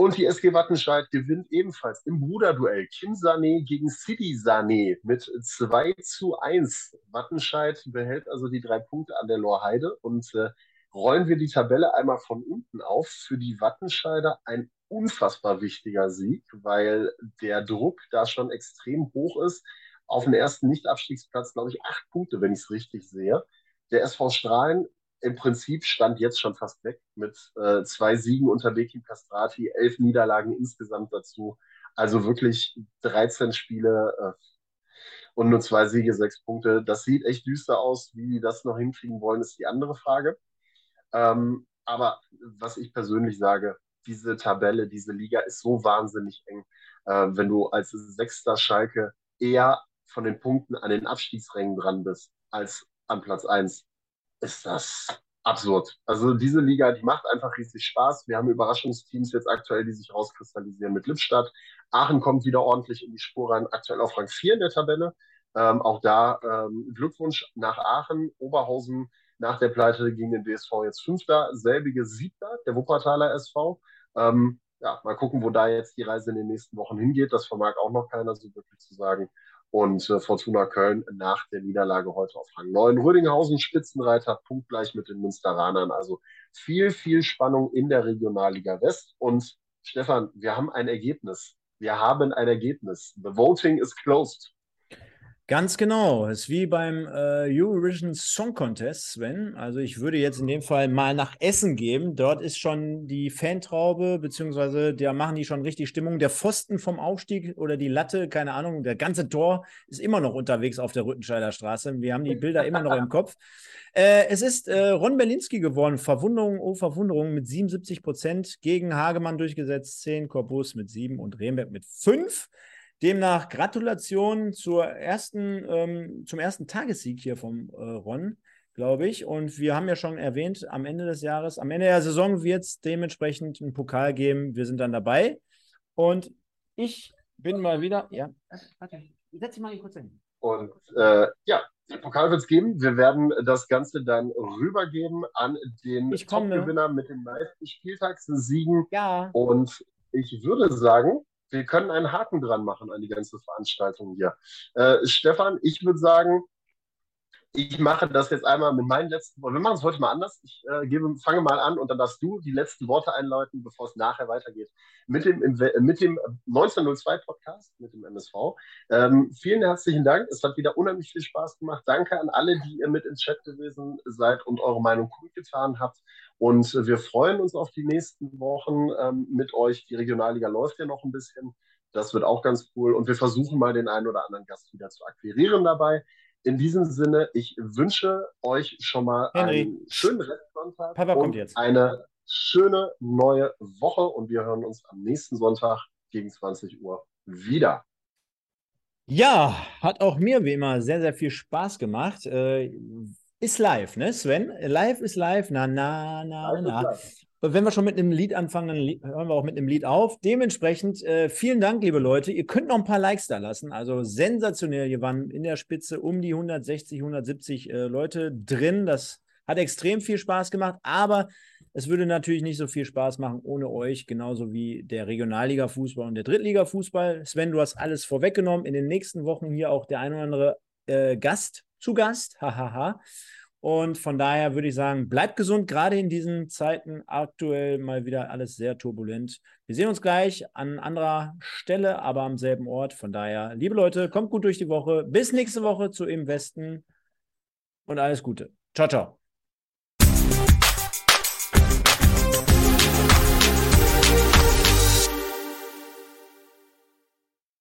Speaker 2: Und die SG Wattenscheid gewinnt ebenfalls im Bruderduell Kim Sané gegen City Sané mit 2 zu 1. Wattenscheid behält also die drei Punkte an der Lorheide und äh, rollen wir die Tabelle einmal von unten auf. Für die Wattenscheider ein unfassbar wichtiger Sieg, weil der Druck da schon extrem hoch ist. Auf dem ersten Nicht-Abstiegsplatz, glaube ich, acht Punkte, wenn ich es richtig sehe. Der SV Strahlen im Prinzip stand jetzt schon fast weg mit äh, zwei Siegen unter Bekim Castrati, elf Niederlagen insgesamt dazu. Also wirklich 13 Spiele äh, und nur zwei Siege, sechs Punkte. Das sieht echt düster aus. Wie die das noch hinkriegen wollen, ist die andere Frage. Ähm, aber was ich persönlich sage, diese Tabelle, diese Liga ist so wahnsinnig eng. Äh, wenn du als sechster Schalke eher von den Punkten an den Abstiegsrängen dran bist als an Platz 1, ist das absurd. Also diese Liga, die macht einfach riesig Spaß. Wir haben Überraschungsteams jetzt aktuell, die sich rauskristallisieren mit Lippstadt. Aachen kommt wieder ordentlich in die Spur rein, aktuell auf Rang 4 in der Tabelle. Ähm, auch da ähm, Glückwunsch nach Aachen, Oberhausen nach der Pleite gegen den DSV jetzt Fünfter, selbige Siebter, der Wuppertaler SV. Ähm, ja, mal gucken, wo da jetzt die Reise in den nächsten Wochen hingeht. Das vermag auch noch keiner so wirklich zu sagen und äh, Fortuna Köln nach der Niederlage heute auf Rang 9. Rödinghausen Spitzenreiter, punktgleich mit den Münsteranern. Also viel, viel Spannung in der Regionalliga West. Und Stefan, wir haben ein Ergebnis. Wir haben ein Ergebnis. The voting is closed.
Speaker 1: Ganz genau. Es ist wie beim äh, Eurovision Song Contest, Sven. Also ich würde jetzt in dem Fall mal nach Essen geben. Dort ist schon die Fantraube, beziehungsweise da machen die schon richtig Stimmung. Der Pfosten vom Aufstieg oder die Latte, keine Ahnung, der ganze Tor ist immer noch unterwegs auf der Rüttenscheider Straße. Wir haben die Bilder immer noch im Kopf. Äh, es ist äh, Ron Berlinski geworden. Verwunderung, oh Verwunderung, mit 77 Prozent gegen Hagemann durchgesetzt, 10, Corbus mit 7 und Remberg mit 5. Demnach Gratulation zur ersten, ähm, zum ersten Tagessieg hier vom äh, Ron, glaube ich. Und wir haben ja schon erwähnt, am Ende des Jahres, am Ende der Saison wird es dementsprechend einen Pokal geben. Wir sind dann dabei. Und ich bin mal wieder. Ja, warte,
Speaker 2: setz dich mal kurz hin. Und äh, ja, den Pokal wird es geben. Wir werden das Ganze dann rübergeben an den Top-Gewinner mit den meisten Spieltagssiegen.
Speaker 1: Ja.
Speaker 2: Und ich würde sagen, wir können einen Haken dran machen an die ganze Veranstaltung hier. Äh, Stefan, ich würde sagen, ich mache das jetzt einmal mit meinen letzten Worten. Wir machen es heute mal anders. Ich äh, gebe, fange mal an und dann darfst du die letzten Worte einläuten, bevor es nachher weitergeht. Mit dem, mit dem 1902 Podcast, mit dem MSV. Ähm, vielen herzlichen Dank. Es hat wieder unheimlich viel Spaß gemacht. Danke an alle, die ihr mit ins Chat gewesen seid und eure Meinung kundgetan habt. Und wir freuen uns auf die nächsten Wochen ähm, mit euch. Die Regionalliga läuft ja noch ein bisschen. Das wird auch ganz cool. Und wir versuchen mal den einen oder anderen Gast wieder zu akquirieren dabei. In diesem Sinne, ich wünsche euch schon mal Henry. einen schönen Restsonntag
Speaker 1: Papa kommt jetzt.
Speaker 2: eine schöne neue Woche und wir hören uns am nächsten Sonntag gegen 20 Uhr wieder.
Speaker 1: Ja, hat auch mir wie immer sehr, sehr viel Spaß gemacht. Äh, ist live, ne, Sven? Live ist live. Na, na, na, na. Wenn wir schon mit einem Lied anfangen, dann hören wir auch mit einem Lied auf. Dementsprechend äh, vielen Dank, liebe Leute. Ihr könnt noch ein paar Likes da lassen. Also sensationell. Hier waren in der Spitze um die 160, 170 äh, Leute drin. Das hat extrem viel Spaß gemacht. Aber es würde natürlich nicht so viel Spaß machen ohne euch, genauso wie der Regionalliga-Fußball und der Drittliga-Fußball. Sven, du hast alles vorweggenommen. In den nächsten Wochen hier auch der ein oder andere äh, Gast zu Gast. Hahaha. Und von daher würde ich sagen, bleibt gesund, gerade in diesen Zeiten aktuell mal wieder alles sehr turbulent. Wir sehen uns gleich an anderer Stelle, aber am selben Ort. Von daher, liebe Leute, kommt gut durch die Woche. Bis nächste Woche zu Im Westen und alles Gute. Ciao, ciao.